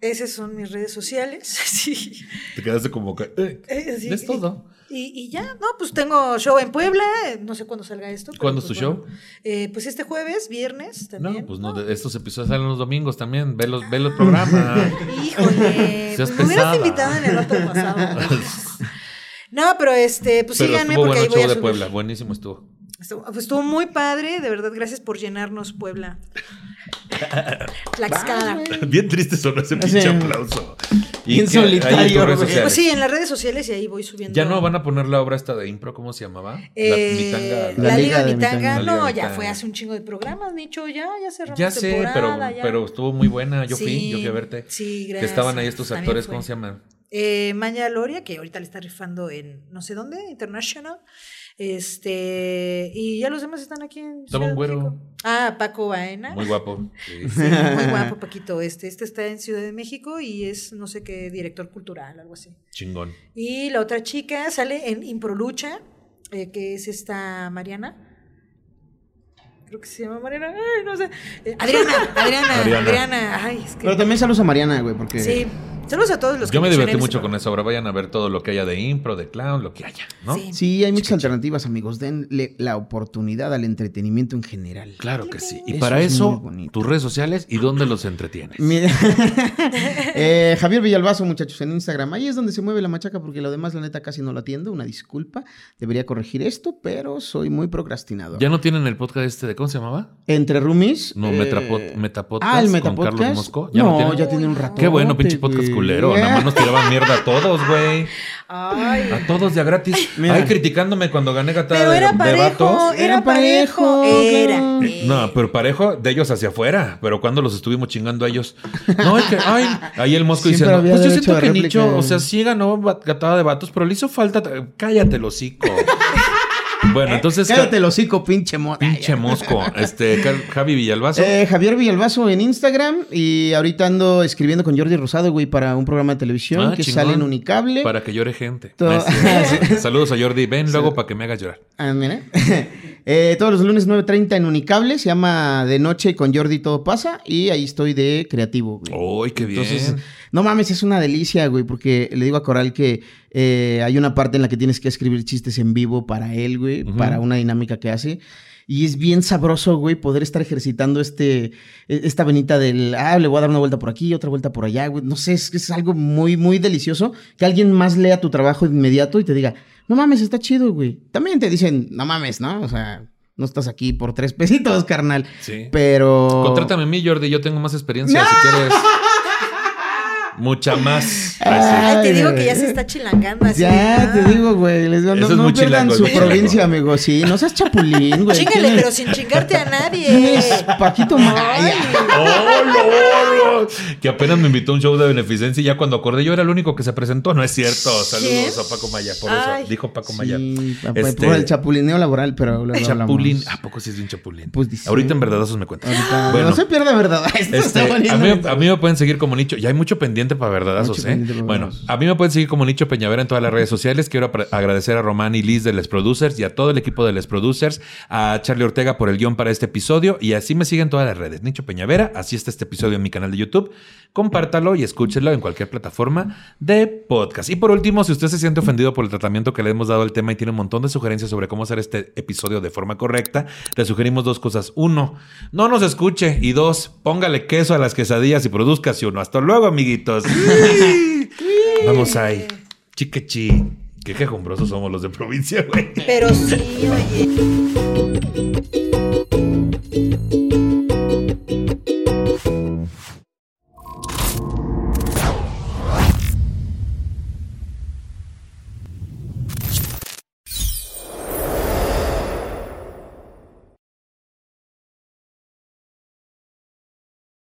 C: esas son mis redes sociales. Sí.
B: Te quedaste como que. eh,
C: Eh, sí,
B: es todo.
C: Y, y ya, no, pues tengo show en Puebla, no sé cuándo salga esto. pero,
B: ¿Cuándo es
C: pues,
B: tu
C: bueno. Eh, pues este jueves, viernes también.
B: No, pues no, estos episodios salen los domingos también. Ve los, ve los programas.
C: Híjole,
B: Seas
C: pues me hubieras invitado en el otro pasado. No, pero este, pues
B: Pero
C: síganme porque
B: bueno
C: ahí
B: el
C: voy a
B: de
C: subir.
B: Puebla. Buenísimo estuvo.
C: Estuvo, pues estuvo muy padre, de verdad, gracias por llenarnos Puebla. Tlaxcala.
B: Bien triste sonó ese
D: pinche
B: pinche
D: aplauso. Bien solitario.
C: Pues sí, en las redes sociales y ahí voy subiendo.
B: Ya no van a poner la obra esta de impro, ¿cómo se llamaba?
C: Eh,
B: la
C: la,
D: La
C: Liga
D: Liga
C: de
D: de
C: Mitanga,
D: Mitanga.
B: La Liga
C: no,
B: de
C: ya fue hace un chingo de programas, Nicho, ya, ya cerramos
B: Ya sé, pero,
C: temporada, ya.
B: pero estuvo muy buena. Yo fui, yo fui a verte.
C: Sí,
B: Que
C: gracias.
B: estaban ahí estos actores. ¿cómo se llaman?
C: Eh, Maña Loria, que ahorita le está rifando en no sé dónde, International. Este, y ya los demás están aquí en
B: Estaba un
C: Ciudad de
B: güero.
C: México. Ah, Paco Baena.
B: Muy guapo. Sí.
C: Sí, muy guapo, Paquito. Este, este está en Ciudad de México y es no sé qué director cultural, algo así.
B: Chingón.
C: Y la otra chica sale en Improlucha, eh, que es esta Mariana. Creo que se llama Mariana. Ay, no sé. Eh, Adriana, Adriana,
B: Adriana.
C: Adriana. Ay, es que.
D: Pero también saludos a Mariana, güey, porque...
C: Sí. Saludos a todos los que
B: Yo me divertí mucho con esa obra. Vayan a ver todo lo que haya de impro, de clown, lo que haya, ¿no?
C: Sí.
D: Sí, hay muchas alternativas, amigos. Denle la oportunidad al entretenimiento en general.
B: Claro que sí. Y
D: Eso
B: para
D: es
B: eso, tus redes sociales y dónde los entretienes.
D: Mira. Eh, Javier Villalbazo, muchachos, en Instagram. Ahí es donde se mueve la machaca porque lo demás, la neta, casi no lo atiendo. Una disculpa. Debería corregir esto, pero soy muy procrastinador.
B: ¿Ya no tienen el podcast este de cómo se llamaba?
D: Entre roomies.
B: No,
D: eh,
B: Metapod- Metapodcast
D: Ah, el
B: con
D: Metapodcast.
B: Carlos Mosco.
D: no,
B: tienen?
D: ya tiene un rato.
B: Qué bueno, pinche podcast culero. Nada más nos tiraban mierda a todos, güey.
C: Ay.
B: A todos de a gratis.
D: Mira.
B: Ay, criticándome cuando gané gatada
C: Pero
B: de,
C: era
B: de
C: parejo,
B: vatos.
C: era
D: Era
C: parejo. Era. eh.
B: No, pero parejo de ellos hacia afuera. Pero cuando los estuvimos chingando a ellos. No, es que, ay, ahí el mosco
D: Siempre
B: diciendo, pues yo siento
D: de
B: que Nicho, o sea, sí ganó gatada de vatos, pero le hizo falta. Cállate, el hocico. Bueno, entonces.
D: Cállate el hocico, pinche moda.
B: Pinche mosco. Este, Javi Villalbazo.
D: Eh, Javier Villalbazo en Instagram y ahorita ando escribiendo con Jordi Rosado, güey, para un programa de televisión
B: Ah,
D: que
B: chingón.
D: sale en Unicable.
B: Para que llore gente.
D: Todo-
B: sí. Saludos a Jordi. Ven luego para que me hagas llorar.
D: Ah, mira. Eh, todos los lunes 9.30 en Unicable, se llama De Noche con Jordi Todo Pasa y ahí estoy de creativo, güey.
B: ¡Uy, qué bien!
D: Entonces, no mames, es una delicia, güey, porque le digo a Coral que eh, hay una parte en la que tienes que escribir chistes en vivo para él, güey,
B: Ujú.
D: para una dinámica que hace. Y es bien sabroso, güey, poder estar ejercitando este, e- esta venita del, ah, le voy a dar una vuelta por aquí, otra vuelta por allá, güey. No sé, es, es algo muy, muy delicioso que alguien más lea tu trabajo de inmediato y te diga, no mames, está chido, güey. También te dicen, no mames, ¿no? O sea, no estás aquí por tres pesitos, carnal.
B: Sí.
D: Pero...
B: Contrátame a mí, Jordi. Yo tengo más experiencia, si quieres. Mucha más.
C: Ay, te digo que ya se está chilangando así.
D: Ya, te digo, güey. Les digo, no,
B: Eso es
D: no
B: muy
D: pierdan
B: chilango,
D: su provincia, amigo. Sí, no seas chapulín, güey.
C: Chíngale,
D: Tienes-
C: pero sin chingarte a nadie.
D: Tienes Paquito Maya.
B: ¡Oh, no, no! Que apenas me invitó a un show de beneficencia y ya cuando acordé yo era el único que se presentó. No es cierto. Saludos
C: ¿Quién?
B: a Paco Maya. Por
C: Ay.
B: eso dijo Paco Maya.
D: Sí,
B: Este-
D: por el chapulineo laboral, pero luego
B: Chapulín. ¿A poco sí es de un chapulín?
D: Pues dice-
B: Ahorita en verdadazos me cuentas.
D: Ahorita-
B: Bueno,
D: no se pierda verdad. Esto
B: este,
D: está
B: a, mí,
D: bien
B: a mí me pueden seguir como nicho. Y hay mucho pendiente para verdadazos, ¿eh? Bueno, a mí me pueden seguir como Nicho Peñavera en todas las redes sociales. Quiero agradecer a Román y Liz de Les Producers y a todo el equipo de Les Producers, a Charlie Ortega por el guion para este episodio y así me siguen todas las redes. Nicho Peñavera, así está este episodio en mi canal de YouTube. Compártalo y escúchelo en cualquier plataforma de podcast. Y por último, si usted se siente ofendido por el tratamiento que le hemos dado al tema y tiene un montón de sugerencias sobre cómo hacer este episodio de forma correcta, le sugerimos dos cosas. Uno, no nos escuche. Y dos, póngale queso a las quesadillas y produzcase uno. Hasta luego, amiguitos. Vamos ahí. Chiquechi. Qué quejumbrosos somos los de provincia, güey.
C: Pero sí, oye.